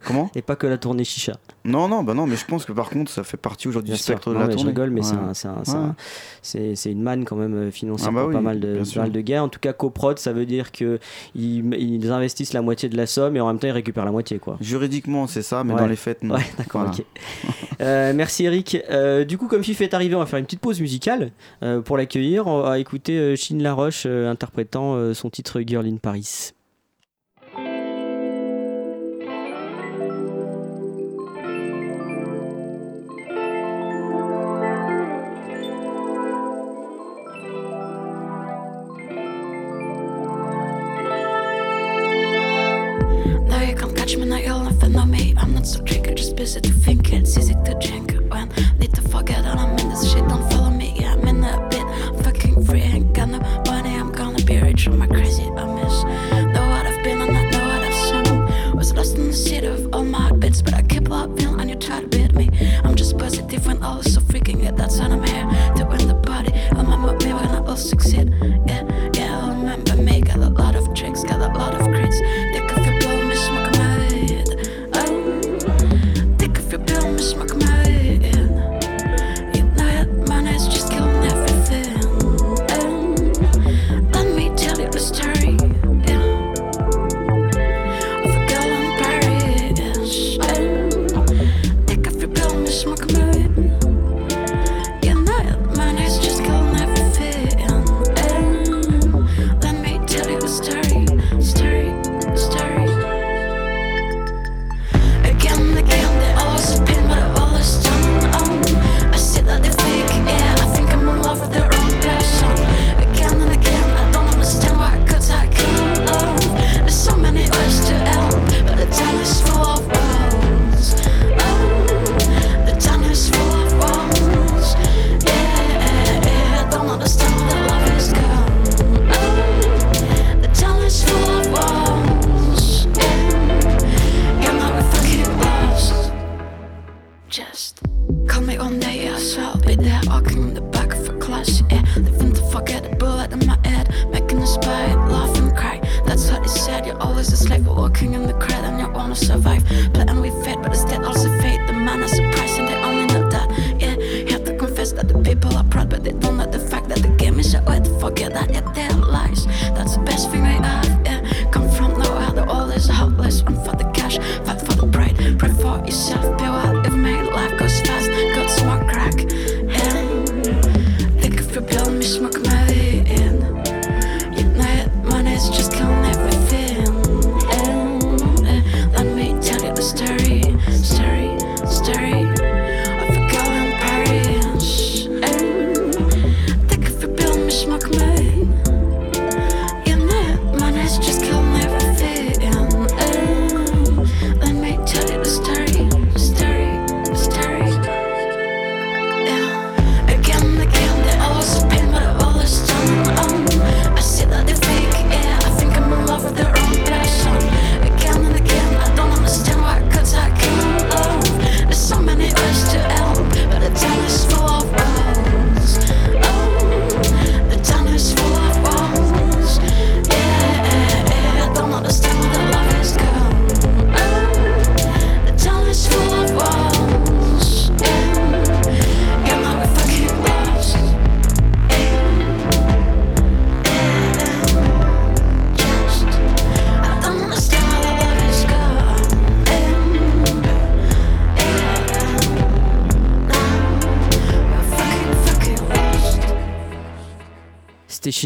Comment Et pas que la tournée chicha. Non, non, bah non, mais je pense que par contre, ça fait partie aujourd'hui du spectre de Non, la mais je tournée. rigole, mais c'est Ouais. un- c'est un- c'est Ouais. un- c'est c'est une manne quand même euh, financière Ah bah oui, pas mal de, pas mal de gars. En tout cas, coprod, ça veut dire que ils, investissent la moitié de la somme et en même temps ils récupèrent la moitié, quoi. Juridiquement, c'est ça, mais Ouais. dans les faits, non. Ouais, d'accord, Voilà. ok. Euh, merci Eric. Euh, du coup, comme Fif est arrivé, on va faire une petite pause musicale euh, pour l'accueillir. On va écouter Chine Laroche interprétant son titre Girl in Paris. from my crazy, I miss.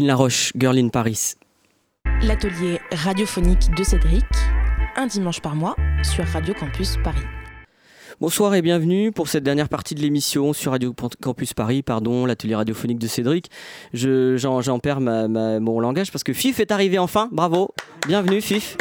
Laroche, Girl in Paris. L'atelier radiophonique de Cédric, un dimanche par mois sur Radio Campus Paris. Bonsoir et bienvenue pour cette dernière partie de l'émission sur Radio Campus Paris, pardon, l'atelier radiophonique de Cédric. Je, j'en, perds ma- ma- mon langage parce que Fif est arrivé enfin, bravo, bienvenue Fif.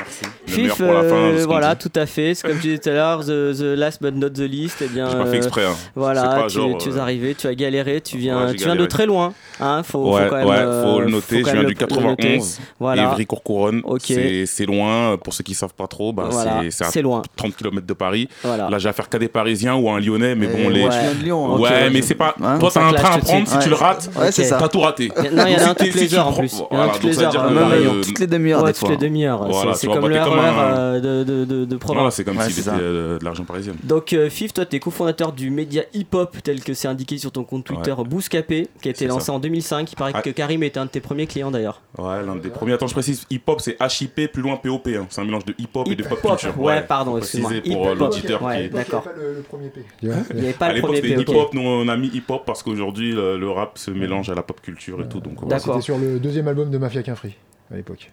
Le meilleur pour la fin, euh, voilà, dit. tout à fait, c'est comme je disais tout à l'heure, the, the last but not the least. Eh bien, pas fait exprès, hein. Voilà, pas tu, genre, tu es euh, arrivé, tu as galéré, tu viens, Ouais, tu viens de très loin. Hein, faut, ouais, faut quand même, ouais, euh, faut le noter. quand je viens du le- le noter. 91, Voilà. Évry-Courcouronne. Ok. C'est loin. Pour ceux qui savent pas trop, bah, Voilà, c'est- à loin. 30 km de Paris. Voilà. Là, j'ai affaire qu'à des Parisiens ou à un Lyonnais, mais bon, les. moi, je viens de Lyon, hein. Ouais, mais c'est pas. Hein Toi, t'as un train à prendre. Si tu le rates, t'as tout raté. Non, il y en a un toutes les heures en plus. Il y en a voilà, toutes les euh, demi-heures, toutes les demi-heures. Voilà, c'est, comme le euh, de, de, de, de Provence. Voilà, c'est comme Ouais, s'il c'est était ça. euh, de l'argent parisien. Donc euh, Fif, toi t'es cofondateur du média hip-hop tel que c'est indiqué sur ton compte Twitter Bouscapé qui a été lancé ça. en 2005. Il paraît Ouais. que Karim était un de tes premiers clients d'ailleurs. Ouais, l'un des premiers. Attends, je précise, hip-hop, c'est HIP plus loin POP. hein. C'est un mélange de hip-hop et de pop culture. ouais, pardon, excuse-moi. pour euh, l'auditeur ouais, qui est. d'accord. pas le, le premier P. Il n'y avait pas à le l'époque, premier c'était POP. hip-hop, nous on a mis hip-hop parce qu'aujourd'hui le, le rap se mélange à la pop culture et tout. D'accord. C'était sur le deuxième album de Mafia Qu'un Free à l'époque.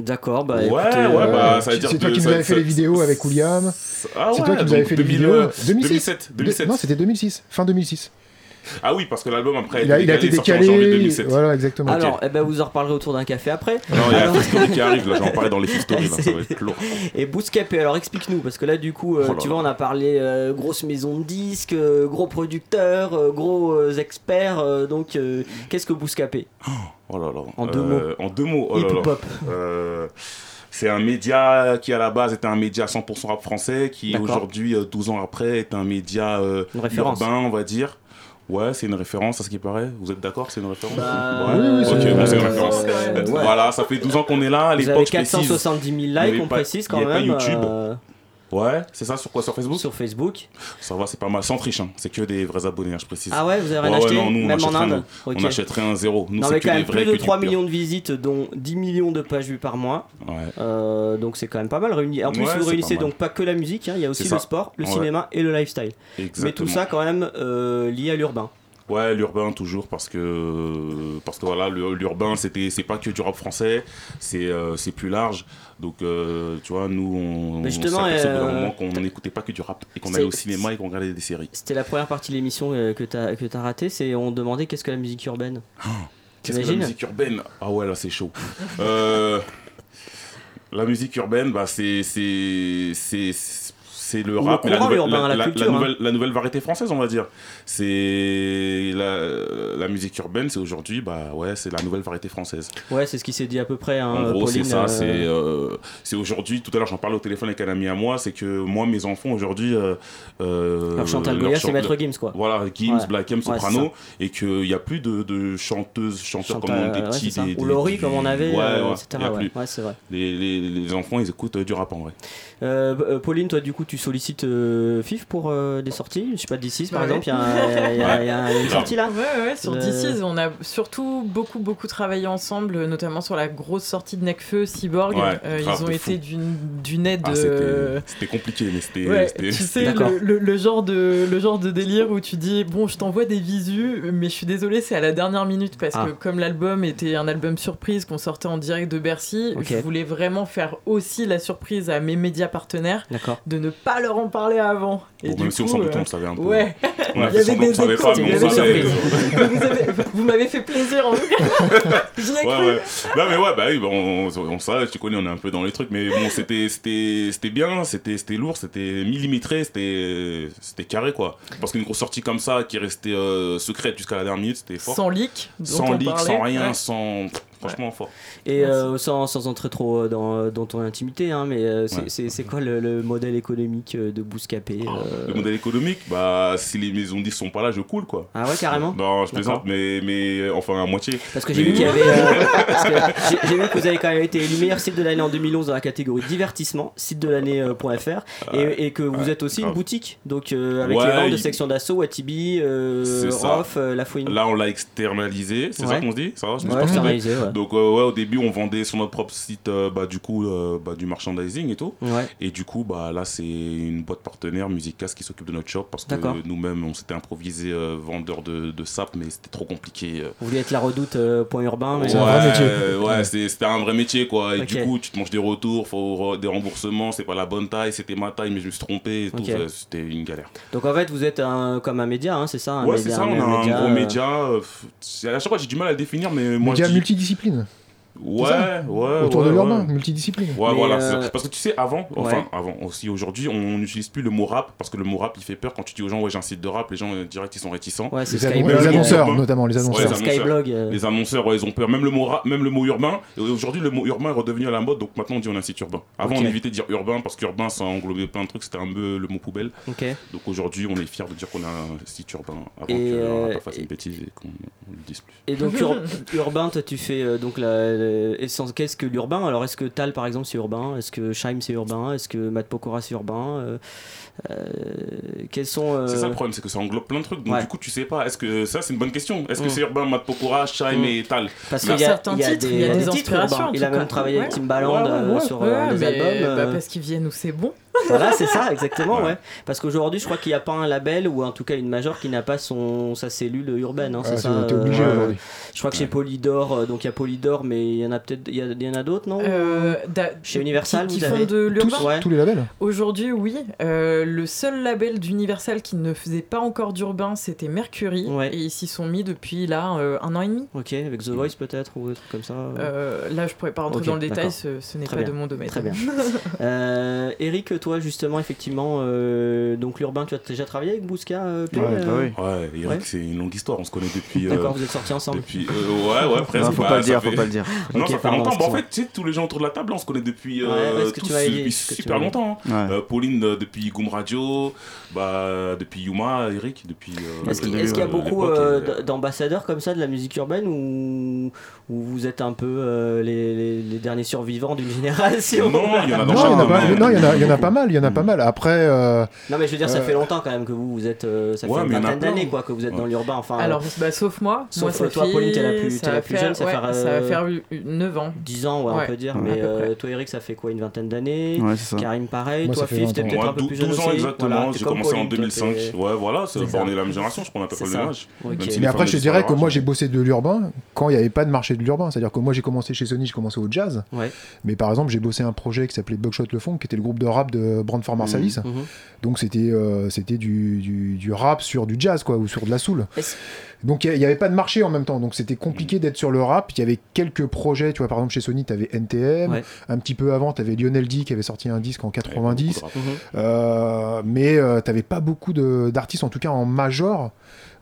D'accord, bah Ouais, ouais, euh, bah ça veut C'est dire c'est toi qui nous avais fait les vidéos avec William. Ah c'est ouais, toi qui nous avais donc fait les 2000, vidéos. euh, 2006 2007, 2007. Non, c'était 2006, fin 2006. Ah oui, parce que l'album après Il a, il a été sorti en janvier décalé. 2007. Voilà, exactement. Alors, eh ben, vous en reparlerez autour d'un café après. Non, il y a Alors- la qui arrive, là, j'en parlais dans les stories, là, ça va être lourd. Et Bouscapé, alors explique-nous, parce que là du coup, euh, Oh là tu là. vois, on a parlé euh, grosse maison de disques, euh, gros producteurs, euh, gros euh, experts, euh, donc euh, qu'est-ce que Bouscapé? Oh là là. En deux Euh, En deux mots. Oh là là. Hip-hop. Euh, c'est un média qui à la base était un média 100% rap français, qui aujourd'hui, euh, 12 ans après, est un média euh, urbain, on va dire. Ouais, c'est une référence à ce qui paraît. Vous êtes d'accord, c'est une référence Bah, Ouais. oui, oui, Ok, c'est- bon, c'est une référence. ouais. Voilà, ça fait 12 ans qu'on est là. À l'époque, je précise. 470 000 il y likes, on précise quand il même. pas YouTube. euh, Ouais, c'est ça sur quoi Sur Facebook? Sur Facebook. Ça va, c'est pas mal. Sans triche, hein. c'est que des vrais abonnés, hein, je précise. Ah ouais, vous avez rien Ouais, ouais, acheté? non, nous, on Même en achèterait Inde? un- Ok. On achèterait un zéro. Nous, Non mais quand même plus de que du 3 pur. millions de visites, dont 10 millions de pages vues par mois. Ouais. Euh, donc c'est quand même pas mal réuni. En plus, vous réunissez pas donc pas que la musique, hein, il y a aussi le sport, le cinéma et le lifestyle. Mais tout ça quand même euh, lié à l'urbain. Ouais, l'urbain toujours parce que parce que voilà, le- l'urbain c'était c'est pas que du rap français, c'est euh, c'est plus large. Donc euh, tu vois, nous on, Mais justement, euh, moment qu'on n'écoutait pas que du rap et qu'on allait au cinéma et qu'on regardait des séries. C'était la première partie de l'émission que t'as que t'as raté, c'est on demandait qu'est-ce que la musique urbaine. Qu'est-ce que la musique urbaine? Ah ouais, là c'est chaud. Euh, la musique urbaine, bah c'est c'est c'est c'est le rap, mais la nouvelle, urbain, la la- la- culture, la hein. nouvelle, la nouvelle variété française, on va dire. C'est la, musique urbaine, c'est aujourd'hui, bah ouais, c'est la nouvelle variété française. Ouais, c'est ce qui s'est dit à peu près. Hein, En gros, c'est ça. euh, C'est euh, c'est aujourd'hui. Tout à l'heure, j'en parlais au téléphone avec un ami à moi. C'est que moi, mes enfants aujourd'hui. Euh, euh, Leur Chantal Goya, c'est Maître Gims, quoi. Voilà, Gims, Ouais. Black M, Ouais, Soprano. et qu'il n'y a plus de, de chanteuses, chanteurs comme des ouais, petits. ça. des- Ou des- Laurie, des- comme on avait, Ouais, ouais, etc., ouais. c'est vrai. Les, les, les enfants, ils écoutent du rap en vrai. Euh, euh, Pauline, toi, du coup, tu sollicites euh, FIF pour euh, des sorties Je sais pas, D6 par exemple, il y a, ouais. un- il y a- il y a- il y a une sortie là Ouais, ouais, sur Euh, DC's, on a surtout beaucoup, beaucoup travaillé ensemble, notamment sur la grosse sortie de Necfeu, Cyborg. Ouais, Euh, ils ont de été d'une d'une aide. Ah, c'était- compliqué, mais c'était. Ouais, tu sais, le, le- le genre de, le genre de délire où tu dis Bon, je t'envoie des visus, mais je suis désolé, c'est à la dernière minute parce Ah. que, comme l'album était un album surprise qu'on sortait en direct de Bercy, je voulais vraiment faire aussi la surprise à mes médias partenaires D'accord. de ne pas leur en parler avant. Et Bon, du même si on coup, s'en doutait, euh, on le savait un peu. Ouais, On Il y avait des savait pas, mais on avait des savait. vous avez- vous m'avez fait plaisir en tout cas. J'y ai Ouais, cru. ouais. Non, mais ouais, bah oui, bah, on, on, savait, tu connais, on est un peu dans les trucs, mais bon, c'était, c'était, c'était bien, c'était, c'était lourd, c'était millimétré, c'était, c'était carré, quoi. Parce qu'une grosse sortie comme ça, qui est restée euh, secrète jusqu'à la dernière minute, c'était fort. Sans leak. Sans leak, parlait. sans rien, Ouais. sans. Franchement, fort. Et euh, sans, sans entrer trop dans, dans ton intimité, hein, mais euh, c'est Ouais. quoi le, le modèle économique euh, de Bouscapé euh, Le modèle économique, bah, si les maisons 10 sont pas là, je coule, quoi. Ah ouais, carrément Non, je plaisante, mais, mais enfin à moitié. Parce que j'ai Mais- vu qu'il y avait. euh, parce que j'ai- j'ai vu que vous avez quand même été élu meilleur site de l'année en 2011 dans la catégorie divertissement, site de l'année.fr, et, et que vous êtes aussi une boutique, donc euh, avec Ouais, les ventes de section d'assaut, Watibi, euh, euh, La Fouine. Là, on l'a externalisé, c'est Ouais. ça qu'on se dit? Ça va, je me ouais. Donc, euh, ouais, au début, on vendait sur notre propre site euh, bah, du coup, euh, bah, du merchandising et tout. Ouais. Et du coup, bah, là, c'est une boîte partenaire, Musicas, qui s'occupe de notre shop parce que nous-mêmes, on s'était improvisé euh, vendeur de, de sap, mais c'était trop compliqué. euh. Vous vouliez être la redoute euh, point urbain, mais. C'est un vrai métier. Ouais, ouais, c'est- c'était un vrai métier quoi. Et du coup, tu te manges des retours, faut re- des remboursements, c'est pas la bonne taille, c'était ma taille, mais je me suis trompé et tout. Ok. ouais, C'était une galère. Donc en fait, vous êtes un, comme un média, hein, c'est ça un ouais, média- c'est ça, on a un gros média. euh, c'est- à chaque fois, j'ai du mal à le définir, mais moi. Média je dis- multidiscipline. Ouais, ça ouais. Autour ouais, de l'urbain, ouais. multidiscipline. Ouais, Mais, voilà. euh, Parce que tu sais, avant, enfin, Ouais. avant aussi, aujourd'hui, on n'utilise plus le mot rap parce que le mot rap il fait peur quand tu dis aux gens, ouais, j'ai un site de rap, les gens euh, direct ils sont réticents. Ouais, c'est Les, annon- Skyblog. les le annonceurs, urbain. notamment les Ouais, annonceurs. les annonceurs. Skyblog. euh, Les annonceurs, ouais, ils ont peur. Même le mot rap, même le mot urbain. Et aujourd'hui, le mot urbain est redevenu à la mode, donc maintenant on dit on a un site urbain. Avant, on évitait de dire urbain parce qu'urbain ça englobait plein de trucs, c'était un peu le mot poubelle. Ok. Donc aujourd'hui, on est fiers de dire qu'on a un site urbain avant Et, que euh, on fasse une bêtise et qu'on on le dise plus. Et donc ur- urbain, toi tu fais euh, donc la, essence- qu'est-ce que l'urbain? Alors est-ce que Tal par exemple c'est urbain? Est-ce que Scheim c'est urbain? Est-ce que Matt Pokora c'est urbain? Euh, euh, Quels sont euh, C'est ça le problème, c'est que ça englobe plein de trucs. Donc Ouais. du coup, tu sais pas. Est-ce que ça, c'est une bonne question Est-ce que Mm. c'est urbain, Matt Pokora, Chaim Mm. et Tal? Parce qu'il y a, certains il y a titres, des, il y a des titres inspirations, Il a même travaillé avec. Timbaland Ouais, euh, sur euh, des albums. bah, euh, parce qu'ils viennent où c'est bon. Voilà, c'est ça, exactement, ouais. Ouais. Parce qu'aujourd'hui, je crois qu'il n'y a pas un label ou en tout cas une major qui n'a pas son sa cellule urbaine. Hein, c'est Ah, ça. obligé euh, aujourd'hui. Je crois que chez Polydor, euh, donc il y a Polydor, mais il y en a peut-être, il y, en a d'autres, non? Euh, Chez Universal, qui, vous qui avez font de l'urbain? Tous, Ouais. tous les labels? Aujourd'hui, oui. Euh, le seul label d'Universal qui ne faisait pas encore d'urbain, c'était Mercury. Ouais. Et ils s'y sont mis depuis là euh, un an et demi. Ok, avec The Voice peut-être ou des trucs comme ça. Euh, là, je pourrais pas rentrer dans le détail, ce, ce n'est Très pas bien, de mon domaine. Très bien. Euh, Eric, toi justement, effectivement, euh, donc l'urbain, tu as déjà travaillé avec Bouska euh, P, Ouais, euh, bah oui. Ouais, Eric, Ouais. c'est une longue histoire. On se connaît depuis. euh, D'accord, vous êtes sortis ensemble. Depuis, euh, ouais, ouais, presque. Non, faut Bah, pas le dire, fait- faut pas le dire. Non, Ok, ça fait pardon, longtemps. Bah, en fait, tu sais, tous les gens autour de la table, on se connaît depuis, Ouais, tous super longtemps. hein. Pauline depuis Goom Radio, bah, depuis Yuma, Eric depuis. Est-ce qu'il y a beaucoup d'ambassadeurs comme ça de la musique urbaine ou, ou vous êtes un peu euh, les, les- les derniers survivants d'une génération? Non, il y en a dans Non, chaque il y en a pas- domaine. Il y en a- pas mal. Pas mal. Après, euh, Non, mais je veux dire, ça Euh, fait longtemps quand même que vous, vous êtes. euh, ça fait Ouais, une vingtaine d'années quoi, que vous êtes Ouais. dans l'urbain. Enfin, Alors, bah, sauf moi. Sauf moi, toi, Pauline, t'es la plus- ça la plus faire- jeune, ça ouais, faire, ça va faire 9 ans. 10 ans, ouais, on peut dire. Mais euh, toi, Eric, ça fait quoi Une vingtaine d'années. Karim, pareil. Moi, toi, Fif, 20 t'es peut-être un peu plus jeune 12 ans exactement, j'ai comme commencé en Pauline, toi, 2005. t'es- Ouais, voilà, on est la même génération, je a à peu près le même âge. Mais après, je dirais que moi, j'ai bossé de l'urbain quand il n'y avait pas de marché de l'urbain. C'est-à-dire que moi, j'ai commencé chez Sony, j'ai commencé au jazz. Ouais. Mais par exemple, j'ai bossé un projet qui s'appelait Buckshot Le Fond, qui était le groupe de rap de euh, Brandford Marsalis. Mhm. Donc c'était euh, c'était du, du, du rap sur du jazz quoi ou sur de la soul. Donc il n'y avait pas de marché en même temps, donc c'était compliqué d'être sur le rap. Il y avait quelques projets, tu vois, par exemple chez Sony, tu avais NTM. Ouais. Un petit peu avant, tu avais Lionel D qui avait sorti un disque en 90. Mhm. Euh, mais tu n'avais pas beaucoup d'artistes, en tout cas en major,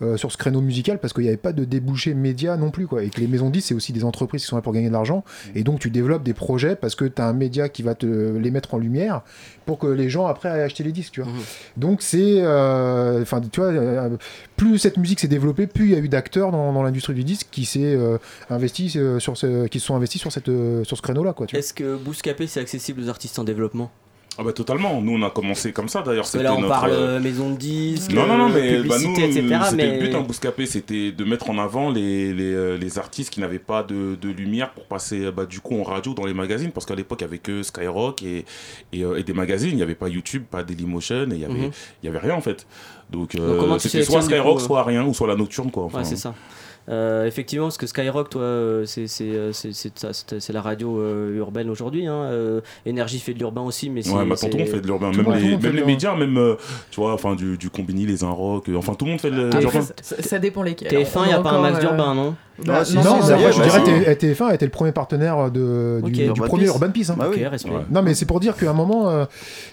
euh, sur ce créneau musical, parce qu'il n'y avait pas de débouché média non plus. Quoi. Et que les maisons de disques, c'est aussi des entreprises qui sont là pour gagner de l'argent. Et donc tu développes des projets parce que tu as un média qui va te les mettre en lumière pour que les gens après aillent acheter les disques. Tu vois. Donc c'est. euh, Enfin, tu vois, euh, plus cette musique s'est développée, plus il y a eu d'acteurs dans, dans l'industrie du disque qui s'est euh, investi euh, sur ce, qui se sont investis sur cette euh, sur ce quoi. Tu vois. Est-ce que Bouscapé c'est accessible aux artistes en développement? Ah bah totalement, nous on a commencé comme ça d'ailleurs. Là on notre, parle maison de disques, Non, non, non, mais bah, nous, publicité, etc. c'était Mais le but en Bouscapé, c'était de mettre en avant les, les, les artistes qui n'avaient pas de, de lumière pour passer bah, du coup en radio dans les magazines, parce qu'à l'époque il n'y avait que Skyrock et, et, et des magazines, il n'y avait pas YouTube, pas Dailymotion, et il n'y avait, Mhm. il y avait rien en fait. Donc, euh, c'était soit Skyrock, coup, euh soit rien, ou soit la nocturne quoi. Enfin, Ouais, c'est ça. Euh, effectivement, parce que Skyrock, toi, euh, c'est c'est euh, c'est- la radio euh, urbaine aujourd'hui. Hein. euh, Énergie fait de l'urbain aussi, mais c'est. Ouais, le monde fait de l'urbain, même, les, même les médias, même euh, tu vois, enfin du, du Combini, les Inrock, euh, enfin tout le monde fait de l'urbain. ça, dépend lesquels. TF1, On il n'y a pas un max euh, d'urbain, non bah, Ah, non, non, est, après, je bah, dirais que TF1 a été le premier partenaire de, Ok. du, du Urban premier Peace. Urban Peace. hein. Bah oui. Ok, respect. Ouais. Non, mais c'est pour dire qu'à un moment, euh,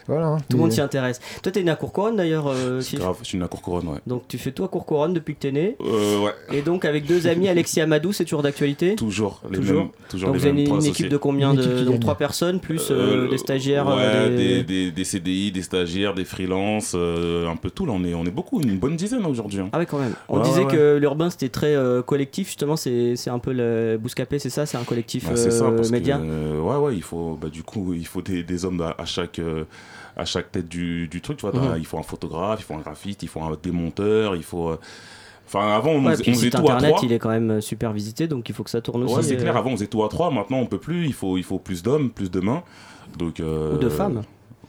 voilà. hein, Tout le monde s'y intéresse. Toi, t'es né à Courcouronne d'ailleurs, euh, grave, je suis une à Courcouronne, ouais. Donc tu fais tout à Courcouronne depuis que t'es né. Euh, ouais, Et donc avec deux amis, Alexis Amadou, c'est toujours d'actualité toujours les Toujours. mêmes. Toujours Donc les vous avez une, trois équipe de combien de donc trois personnes plus Euh, euh, des stagiaires ouais, euh, des... Des, des CDI, des stagiaires, des freelances, euh, un peu tout. Là, on est, on est beaucoup, une bonne dizaine aujourd'hui. hein. Ah ouais quand même. On Ouais, disait ouais, ouais. que l'urbain c'était très euh, collectif justement. C'est c'est un peu le Bouscapé, c'est ça, c'est un collectif Bah, c'est ça, parce média. que, euh, ouais, ouais, il faut, bah, du coup, il faut des, des hommes à, à chaque, euh, à chaque tête du, du truc, tu vois. Mhm. Il faut un photographe, il faut un graphiste, il faut un démonteur, il faut. Euh, Enfin, avant, on, Ouais, on faisait tout à internet, trois. il est quand même super visité, donc il faut que ça tourne aussi. Ouais, c'est euh, clair. Avant, on faisait tout à trois. Maintenant, on peut plus. Il faut, il faut plus d'hommes, plus de mains. Donc, euh, Ou de femmes.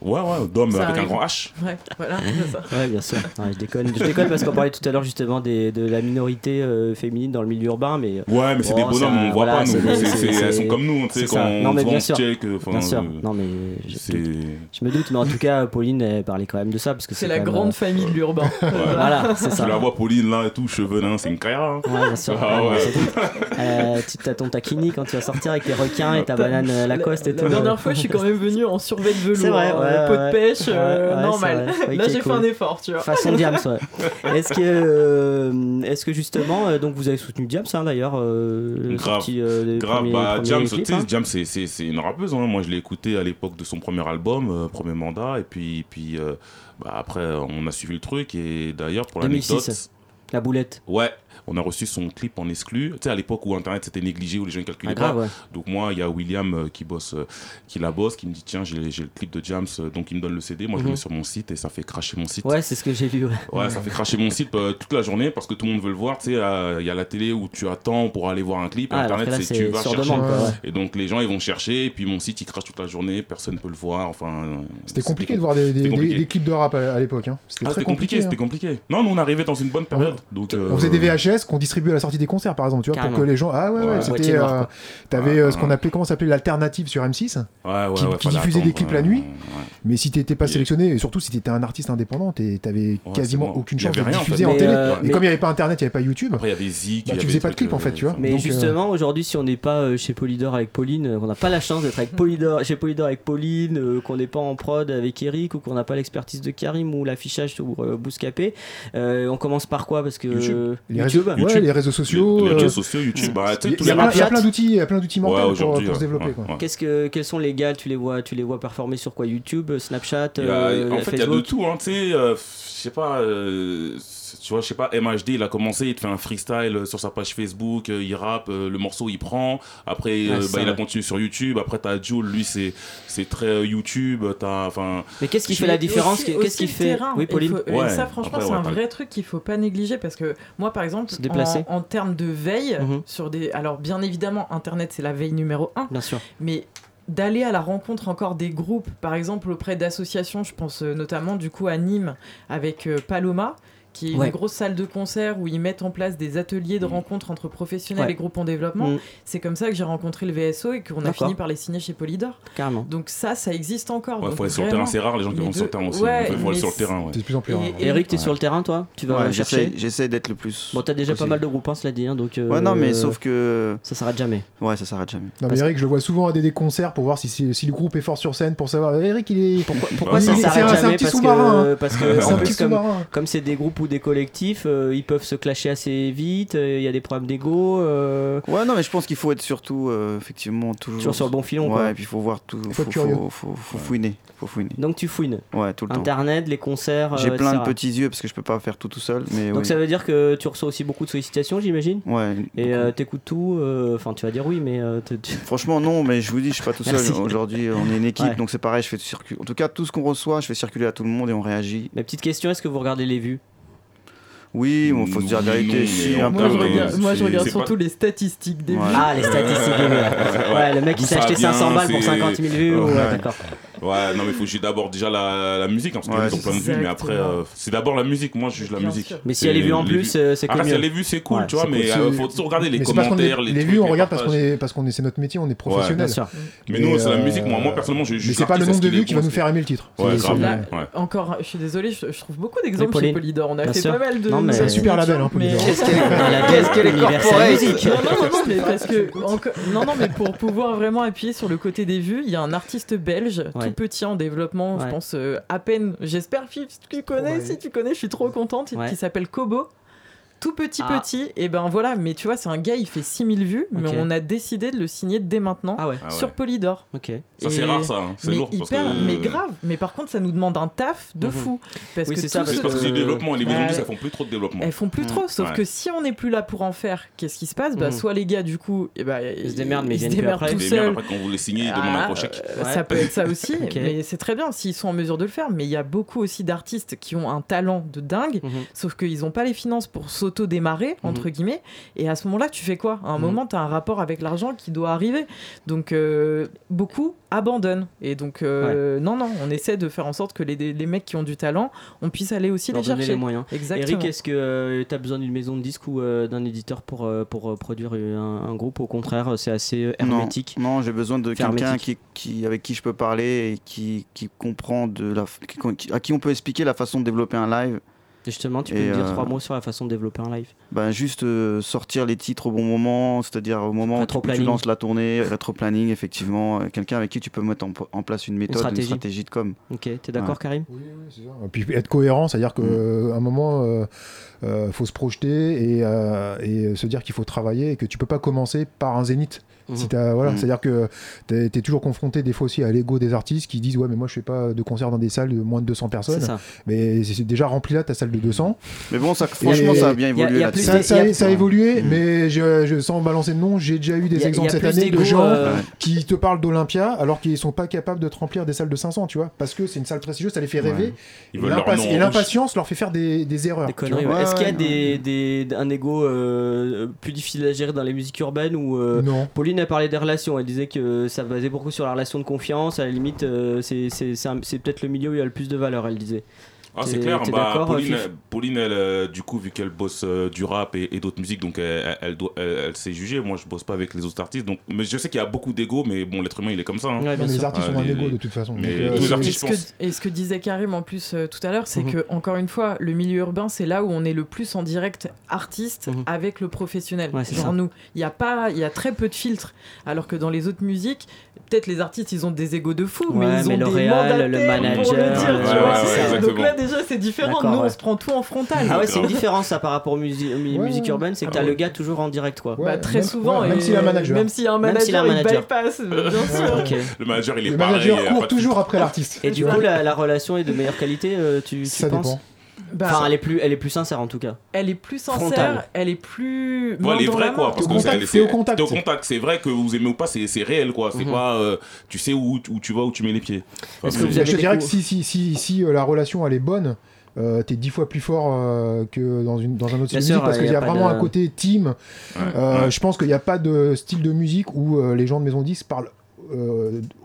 Ouais, ouais, d'hommes Ça avec un grand H. Ouais, voilà, c'est ça. Ouais, bien sûr. Ouais, je déconne. Je déconne parce qu'on parlait tout à l'heure justement des, de la minorité euh, féminine dans le milieu urbain, mais. Ouais, mais c'est des bonhommes, ça, on voit voilà, pas, nous. c'est des- C'est- c'est- c'est- Elles sont comme nous, tu sais, quand on Non, mais bien on se sûr. check. Bien sûr. euh, Non, mais je, c'est- je me doute, mais en tout cas, Pauline, elle parlait quand même de ça parce que C'est c'est la grande euh, famille de l'urbain. Voilà, c'est ça. Tu la vois, Pauline, là, et tout, cheveux nains, c'est une carrière. hein. Ouais, bien sûr. Ah Ouais, ouais. c'est- tu t'as ton taquini quand tu vas sortir avec tes requins et ta banane Lacoste et la, tout. La dernière fois, je suis quand même venu en survêt de velours. C'est vrai, hein, ouais, ouais. de pêche, euh, normal. Là, est j'ai fait un effort, tu vois. Façon Diams, ouais. Est-ce que, euh, est-ce que justement, euh, donc vous avez soutenu Diams hein, d'ailleurs, euh, Grave. sorti, euh, Grave, premiers- bah, clips, sais, hein. Jam, c'est- c'est c'est une rappeuse. hein. Moi, je l'ai écouté à l'époque de son premier album, euh, premier mandat. Et puis, puis euh, bah, après, on a suivi le truc. Et d'ailleurs, pour 2006. l'anecdote. La boulette. Ouais, on a reçu son clip en exclu. Tu sais, à l'époque où Internet c'était négligé, où les gens ne calculaient Ah, grave, pas. ouais. Donc, moi, il y a William euh, qui bosse, euh, qui la bosse, qui me dit Tiens, j'ai j'ai le clip de Jams, euh, donc il me donne le CD. Moi, je Mhm. le mets sur mon site et ça fait cracher mon site. Ouais, c'est ce que j'ai vu. Ouais. Ouais, ça fait cracher mon site euh, toute la journée parce que tout le monde veut le voir. Tu sais, euh, il y a la télé où tu attends pour aller voir un clip. Et Ah, Internet, c'est tu vas chercher. demande, quoi, ouais. Et donc, les gens, ils vont chercher. Et puis, mon site, il crache toute la journée. Personne ne peut le voir. Enfin, C'était compliqué de voir des, des- c'était des- compliqué. des clips de rap à, à l'époque. hein. C'était Ah, très c'était compliqué, compliqué. c'était hein. compliqué. Non, nous on arrivait dans une bonne période. Donc, euh, On faisait des VHS qu'on distribuait à la sortie des concerts, par exemple, tu vois, Carrément. pour que les gens. Ah ouais, ouais, Ouais. c'était. Euh. T'avais euh, ce qu'on appelait, comment s'appelait l'alternative sur M6, Ouais, ouais, qui- ouais, qui diffusait des clips la nuit. ouais. mais si t'étais pas sélectionné, et surtout si t'étais un artiste indépendant, t'es- t'avais Ouais, quasiment bon. aucune chance de en diffuser fait. en Mais, télé. euh, et mais- comme il n'y avait pas internet, il n'y avait pas YouTube. Après, il y avait Zik. Bah, y tu faisais pas de clip, en fait, tu vois. Mais justement, aujourd'hui, si on n'est pas chez Polydor avec Pauline, qu'on n'a pas la chance d'être avec Polydor, chez Polydor avec Pauline, qu'on n'est pas en prod avec Eric ou qu'on n'a pas l'expertise de Karim ou l'affichage sur Bouscapé, on commence par quoi? Parce que YouTube. euh, Les réseaux, YouTube. ouais, YouTube. les réseaux sociaux. Les, les euh, réseaux sociaux, YouTube. Bah, Il y, y a plein d'outils, il y a plein d'outils Ouais, mortels pour, aujourd'hui, pour se ouais, développer. ouais, quoi. ouais. Qu'est-ce que quels sont les gars Tu les vois, tu les vois performer sur quoi? YouTube, Snapchat, a- euh, en fait, il y a de tout, hein, tu sais, euh, je sais pas, euh, tu vois, je sais pas, MHD, il a commencé, il te fait un freestyle sur sa page Facebook, euh, il rappe, euh, le morceau il prend, après Ouais, euh, bah, il a continué sur YouTube, après t'as Jules, lui c'est c'est très euh, YouTube, t'as, enfin, Mais qu'est-ce qui fait la différence Qu'est-ce qui fait terrain. Oui, Pauline. faut- et Ouais, ça, franchement, c'est ouais, un vrai truc qu'il faut pas négliger parce que moi, par exemple, en, en termes de veille, Mhm. sur des. Alors, bien évidemment, Internet, c'est la veille numéro un, Bien sûr. mais d'aller à la rencontre encore des groupes, par exemple auprès d'associations, je pense euh, notamment du coup à Nîmes avec euh, Paloma, qui est une grosse salle de concert où ils mettent en place des ateliers de mm. rencontres entre professionnels et groupes en développement. Mm. C'est comme ça que j'ai rencontré le VSO et qu'on a fini par les signer chez Polydor. Carrément. Donc ça, ça existe encore. Il faut aller sur le terrain, c'est rare les gens qui vont sur le terrain aussi. Il faut aller sur le terrain. de plus en plus rare. Eric, t'es sur le terrain toi Tu vas chercher J'essaie d'être le plus. Bon, t'as déjà pas mal de groupes, hein, cela dit. donc, euh, ouais, non, mais sauf que. Ça s'arrête jamais. Ouais, ça s'arrête jamais. Non, mais Eric, je le vois souvent à des concerts pour voir si le groupe est fort sur scène, pour savoir. Eric, il est. Pourquoi bah ça s'arrête jamais C'est un petit sous-marin. Parce que, comme c'est des groupes où des collectifs, euh, ils peuvent se clasher assez vite, euh, il y a des problèmes d'ego. Euh. Ouais, non, mais je pense qu'il faut être surtout, effectivement, toujours sur, sur le bon filon. Ouais, et puis il faut voir tout, il faut, faut, faut, faut fouiner. Donc tu fouines. Ouais, tout le temps. Internet, les concerts. J'ai plein de petits yeux parce que je peux pas faire tout tout seul. Donc ça veut dire que tu reçois aussi beaucoup de sollicitations, j'imagine? Ouais. Et t'écoutes tout. Enfin, tu vas dire oui, mais. Franchement, non, mais je vous dis, je suis pas tout seul. Aujourd'hui, on est une équipe, donc c'est pareil. Je fais circuler. En tout cas, tout ce qu'on reçoit, je fais circuler à tout le monde et on réagit. Ma petite question, est-ce que vous regardez les vues? Oui, il faut se dire la vérité. Si, un moi, peu, je euh, regarde, moi, je regarde surtout les statistiques des vues. Ah, les statistiques des vues. Ouais, le mec, il s'est acheté 500 balles pour 50 000 vues. Ouais, d'accord. Ouais, non, mais il faut juger d'abord déjà la, musique, hein, parce ouais, qu'ils ont plein de vues, mais après, euh, c'est d'abord la musique, moi je juge la musique. Mais si elle est vue en plus, euh, c'est cool. Ah, si elle est vue, c'est cool, tu vois, mais il faut toujours regarder les commentaires, les vues, on regarde parce qu'on est, c'est notre métier, on est professionnel. Mais nous, c'est la musique, moi, moi personnellement, je juge. Mais c'est pas le nombre de vues qui va nous faire aimer le titre. Ouais, grave. Encore, je suis désolé, je trouve beaucoup d'exemples chez Polydor, on a fait pas mal de. C'est un super label, hein, mais... Qu'est-ce qu'est -ce que l'universal musique Non, non, non, mais parce que... Non, non, mais pour pouvoir vraiment appuyer sur le côté des vues, il y a un artiste belge, tout petit en développement, je pense, euh, à peine, j'espère, Philippe, tu connais, si tu connais, je suis trop contente, qui s'appelle Kobo tout petit ah. petit et ben voilà mais tu vois c'est un gars il fait 6000 vues okay. mais on a décidé de le signer dès maintenant ah ouais. Ah sur Polydor. Ok. Ça c'est rare ça hein. c'est lourd hyper, parce que... mais grave. Mais par contre ça nous demande un taf de mhm. fou. Parce oui, que ça parce que, que... le développement les euh, maisons elles font plus trop de développement. Elles font plus mhm. trop sauf ouais. que si on n'est plus là pour en faire qu'est-ce qui se passe? Bah, mhm. soit les gars du coup et bah, ils se démerdent mais ils se démerdent après. tout seuls. après quand vous les signez ils demandent un ah, gros chèque. Euh, ça peut être ça aussi mais c'est très bien s'ils sont en mesure de le faire. Mais il y a beaucoup aussi d'artistes qui ont un talent de dingue sauf qu'ils n'ont pas les finances pour sauver s'auto-démarrer, mhm. entre guillemets. Et à ce moment-là, tu fais quoi? À un mhm. moment, tu as un rapport avec l'argent qui doit arriver. Donc, euh, beaucoup abandonnent. Et donc, euh, non, non, on essaie de faire en sorte que les, les mecs qui ont du talent, on puisse aller aussi Leur les chercher. les moyens. Exactement. Eric, est-ce que euh, tu as besoin d'une maison de disques ou d'un éditeur pour, pour produire un, groupe? Au contraire, c'est assez hermétique Non, non j'ai besoin de quelqu'un qui, avec qui je peux parler et qui, qui comprend de la, qui, à qui on peut expliquer la façon de développer un live Justement, tu peux me dire euh, trois mots sur la façon de développer un live ben, Juste euh, sortir les titres au bon moment, c'est-à-dire au moment où tu, lances la tournée, euh, rétro-planning, effectivement, quelqu'un avec qui tu peux mettre en, place une méthode, une stratégie, de com. Ok, t'es d'accord. Karim Oui, oui c'est ça. Et puis être cohérent, c'est-à-dire qu'à mm. un moment, il faut se projeter et, et se dire qu'il faut travailler et que tu peux pas commencer par un zénith. Si mhm. voilà. Mhm. C'est-à-dire que tu es, toujours confronté des fois aussi à l'ego des artistes qui disent Ouais, mais moi je fais pas de concert dans des salles de moins de 200 personnes. Mais c'est déjà rempli là ta salle de 200. Mais bon, ça, franchement, ça a bien évolué. Ça, a, évolué, mhm. mais je, je, sans balancer de nom, j'ai déjà eu des exemples cette année de gens euh, qui te parlent d'Olympia alors qu'ils sont pas capables de te remplir des salles de 500, tu vois. Parce que c'est une salle prestigieuse, ça les fait rêver. Et l'impatience leur, fait faire des, erreurs. Est-ce qu'il y a un ego euh, plus difficile à gérer dans les musiques urbaines ou euh, Pauline Céline a des relations. Elle disait que euh, ça basait beaucoup sur la relation de confiance. À la limite, euh, c'est peut-être le milieu où il y a le plus de valeur, elle disait. Ah, c'est clair. Bah, Pauline, Pauline elle, euh, du coup, vu qu'elle bosse euh, du rap et, d'autres musiques, donc elle, elle, doit, elle s'est jugée. Moi, je bosse pas avec les autres artistes. Donc, mais je sais qu'il y a beaucoup d'ego, mais bon, l'être humain, il est comme ça. Hein. Ouais, les artistes ah, ont un ego de toute façon. Euh, et, ce que, disait Karim en plus tout à l'heure, c'est mm que encore une fois, le milieu urbain, c'est là où on est le plus en direct artiste avec le professionnel. Ouais, Genre nous, il y a pas, il y a très peu de filtres, alors que dans les autres musiques, peut-être les artistes, ils ont des égos de fou, mais ils ont des mandats le manager c'est différent. Nous, on se prend tout en frontal. Ah ouais, c'est une différence ça par rapport aux musiques ouais, musique urbaine, c'est que ah t'as le gars toujours en direct quoi. Bah, très même, souvent. Et même s'il a un manager. Même s'il a un manager, il, bypass, bien sûr. Le manager, il est Le manager court toujours après l'artiste. Et du coup, la, relation est de meilleure qualité, euh, tu, penses bah, enfin, elle est plus, elle est plus sincère en tout cas. Elle est plus sincère, elle est plus. Bon, elle est vraie quoi, parce que c'est au contact. au contact, c'est vrai que vous aimez ou pas, c'est réel quoi. C'est mm pas, euh, tu sais où, tu vas, où tu mets les pieds. Je dirais que si, si, si, si euh, la relation elle est bonne. Euh, t'es dix fois plus fort que dans, une, dans un autre style sûr, musique parce qu'il y, a, vraiment de... un côté team. Je pense qu'il n'y a pas de style de musique où les gens de Maison 10 parlent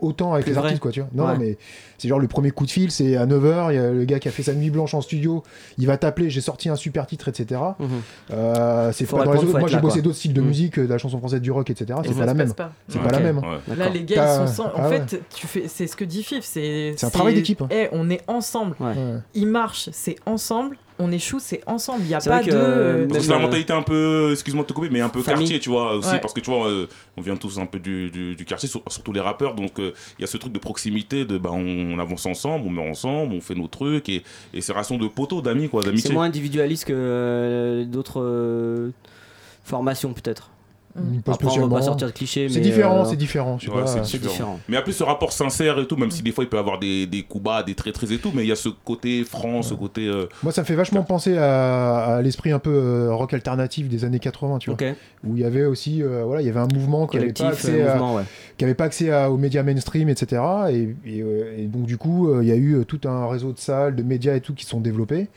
autant avec Plus les vrai. artistes, quoi, tu vois. Non, Ouais. mais c'est genre le premier coup de fil, c'est à 9h, il y a le gars qui a fait sa nuit blanche en studio, il va t'appeler, j'ai sorti un super titre, etc. Mhm. Euh, c'est pas dans les autres- Moi j'ai bossé d'autres styles de Mhm. musique, euh, de la chanson française, du rock, etc. Et C'est pas la même. C'est pas la même. Là, les gars, ils sont sans- En Ah ouais. fait, tu fais... c'est ce que dit Fif. C'est C'est un travail d'équipe, hein. Eh, on est ensemble. Ils marchent, c'est ensemble. On échoue, c'est ensemble. Il n'y a C'est pas de. euh, Parce que c'est Même, la mentalité un peu, excuse-moi de te couper, mais un peu famille. quartier, tu vois, aussi, Ouais. parce que tu vois, euh, on vient tous un peu du, du, du quartier, sur- surtout les rappeurs, donc euh, il y a ce truc de proximité, de bah, on, on avance ensemble, on met ensemble, on fait nos trucs, et, et c'est relation de poteaux, d'amis, quoi, C'est d'amitié. moins individualiste que euh, d'autres euh, formations peut-être. Pas Après, on va pas sortir de clichés, mais C'est différent, euh, c'est différent. Ouais, c'est différent. différent. Mais il y a plus ce rapport sincère et tout, même si des fois il peut y avoir des, des coups bas, des traîtrises et tout, mais il y a ce côté franc, ce côté. euh, Moi, ça me fait vachement penser à, à l'esprit un peu euh, rock alternatif des années 80, tu vois. Où il y avait aussi, euh, voilà, il y avait un mouvement qui n'avait pas Collectif, accès, à, mouvement, ouais. qui avait pas accès à- aux médias mainstream, etc. Et, et, et donc, du coup, euh, il y a eu tout un réseau de salles, de médias et tout qui se sont développés.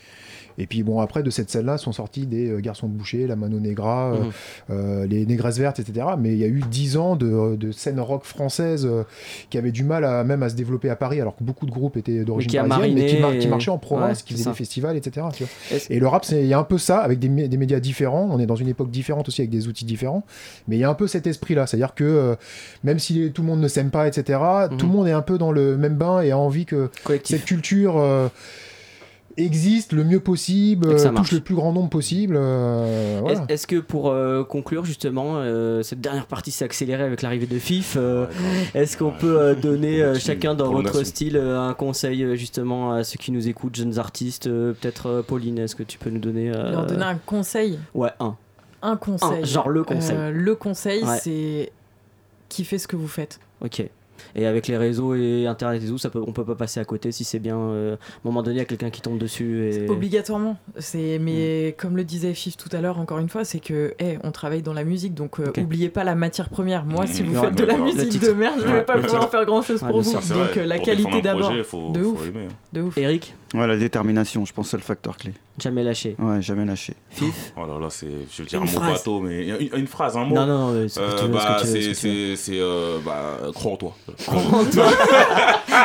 Et puis, bon, après, de cette scène-là sont sortis des euh, Garçons de Boucher, La Mano Negra, euh, Mhm. euh, les Négresses Vertes, etc. Mais il y a eu dix ans de, de scène rock française euh, qui avait du mal à, même à se développer à Paris, alors que beaucoup de groupes étaient d'origine parisienne, mais qui, marchaient en province, Ouais, qui faisaient ça. des festivals, etc. tu vois. Est-ce- Et le rap, il y a un peu ça, avec des, mé- des médias différents. On est dans une époque différente aussi, avec des outils différents. Mais il y a un peu cet esprit-là. C'est-à-dire que euh, même si tout le monde ne s'aime pas, etc., tout le monde est un peu dans le même bain et a envie que Collectif. cette culture existe le mieux possible, Et que ça euh, marche. touche le plus grand nombre possible. euh, voilà. Est-ce que pour euh, conclure justement, euh, cette dernière partie s'est accélérée avec l'arrivée de FIF euh, Est-ce qu'on peut euh, donner euh, chacun dans votre style euh, un conseil justement à ceux qui nous écoutent, jeunes artistes euh, Peut-être euh, Pauline, est-ce que tu peux nous donner euh, Leur donner un conseil. Ouais, un. Un conseil. Un, genre le conseil. Euh, le conseil, Ouais. c'est kiffez ce que vous faites. Ok. Et avec les réseaux et internet et tout, ça peut, on peut pas passer à côté si c'est bien. euh, à un moment donné, il y a quelqu'un qui tombe dessus. Et... Obligatoirement. C'est mais Mm. comme le disait Fif tout à l'heure, encore une fois, c'est que hey, on travaille dans la musique, donc euh, oubliez pas la matière première. Moi, si Mm. vous Ouais, faites de la musique de merde, je vais Ouais. pas pouvoir faire grand chose Ouais, pour vous. Donc vrai. euh, la Pour qualité d'abord. De faut ouf. aimer, hein. De ouf. Eric, Ouais, la détermination, je pense que c'est le facteur clé. jamais lâché. Ouais, jamais lâché. Fif Oh là là, c'est, je veux dire Une un mot phrase. bateau, mais une, une phrase, un mot. Non, non, non, c'est Euh, bah, que tu veux, ce c'est, c'est, c'est, euh, bah, crois en toi.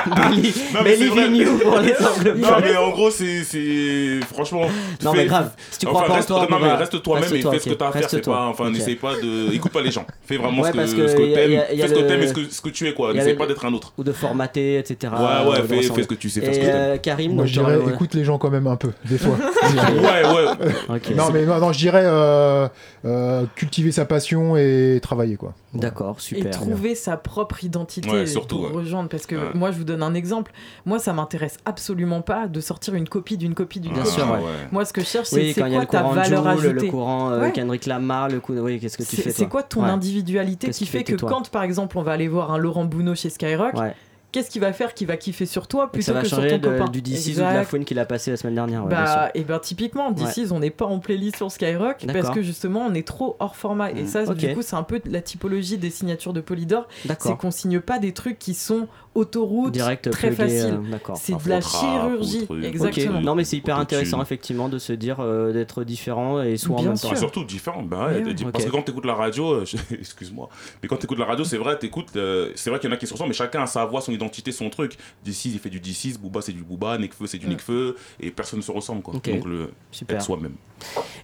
Believe Non, mais c'est believe vrai. in you pour les anglophones. Non, mais en gros, c'est, c'est, franchement. Non, fais- mais grave, si tu crois pas en reste, toi, non, on mais va- reste toi-même et fais ce que t'as à faire. C'est pas, enfin, n'essaye pas de, écoute pas les gens. Fais vraiment ce que, t'aimes, fais ce que t'aimes et ce que, tu es, quoi. N'essaye pas d'être un autre. Ou de formater, etc. Ouais, ouais, euh, fais, fais ce que tu sais ce que t'aimes. Karim, je dirais, t'aurais- écoute les gens quand même un peu, des fois. Ouais, ouais. Non, mais non, non, je dirais euh, euh, cultiver sa passion et travailler, quoi. D'accord, Et super. trouver sa propre identité Ouais, surtout, pour ouais. rejoindre. Parce que Ouais. moi, je vous donne un exemple. Moi, ça m'intéresse absolument pas de sortir une copie d'une copie d'une Bien copie. sûr, ouais. Moi, ce que je cherche, c'est Oui, c'est quoi le ta courant valeur Joule, ajoutée. le courant euh, Ouais. Kendrick Lamar, le coup, oui, qu'est-ce que tu C'est fais c'est quoi ton Ouais. individualité qui qui fait que quand, par exemple, on va aller voir un Laurent Bounot chez Skyrock, Ouais. Qu'est-ce qu'il va faire qui va kiffer sur toi plutôt ça va que sur ton de- copain du DC ou de la fouine qu'il a passé la semaine dernière. ouais. Bah, et ben typiquement, d'ici, on n'est pas en playlist sur Skyrock parce que justement, on est trop hors format. Et Mm. ça, du coup, c'est un peu la typologie des signatures de Polydor. C'est qu'on signe pas des trucs qui sont autoroute, Direct, très plugué, facile. euh. C'est de la chirurgie. Exactement. Non mais c'est hyper intéressant effectivement de se dire euh, d'être différent et soit en même sûr. temps. Ah, surtout différent. Ouais, Ouais, ouais. Ok. Parce que quand t'écoutes la radio, euh, je- excuse-moi, mais quand t'écoutes la radio, c'est vrai, t'écoutes, euh, c'est vrai qu'il y en a qui se ressemblent, mais chacun a sa voix, son identité, son truc. D6, il fait du D6, Booba, c'est du Booba, Nekfeu, c'est du Mm. Nekfeu, et personne ne se ressemble, quoi. Donc, le, Super. être soi-même.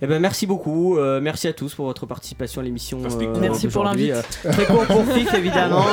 Eh ben merci beaucoup, euh, merci à tous pour votre participation à l'émission. Euh, cool. Merci pour l'invite. Euh, très court pour FIF évidemment.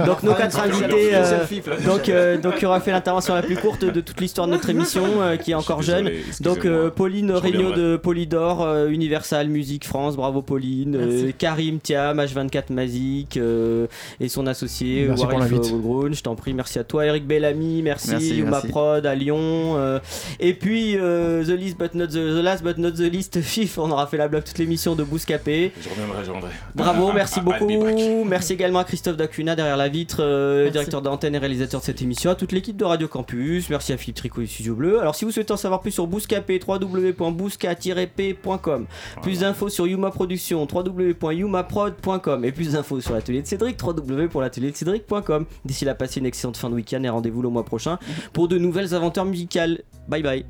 Euh, donc nos quatre invités. Euh, donc euh, donc qui aura fait l'intervention la plus courte de toute l'histoire de notre émission, euh, qui est encore Je suis jeune. désolé, excusez-moi. Donc euh, Pauline Je Regnault reviendrai. de Polydor, euh, Universal Music France, bravo Pauline. Euh, Merci. Karim Thiam, H24 Mazik euh, et son associé Merci pour l'invite. Woolgroon. Je t'en prie, merci à toi Eric Bellamy, merci, Merci, Yuma merci. Prod à Lyon. euh, et puis euh, The List but not the, the Last but not the List FIF, on aura fait la blague toute l'émission de Bouscapé. Je reviendrai, je reviendrai. Bravo, merci I'll be beaucoup. back. Merci également à Christophe Dacuna derrière la vitre, euh, Merci. directeur d'antenne réalisateur de cette émission, à toute l'équipe de Radio Campus. Merci à Philippe Tricot et Studio Bleu. Alors si vous souhaitez en savoir plus sur Bouscapé, www.bousca-p.com. Plus d'infos sur Yuma Productions, www.yumaprod.com. Et plus d'infos sur l'atelier de Cédric, www.l'ateliercédric.com. D'ici là, passez une excellente fin de week-end et rendez-vous le mois prochain pour de nouvelles aventures musicales. Bye bye.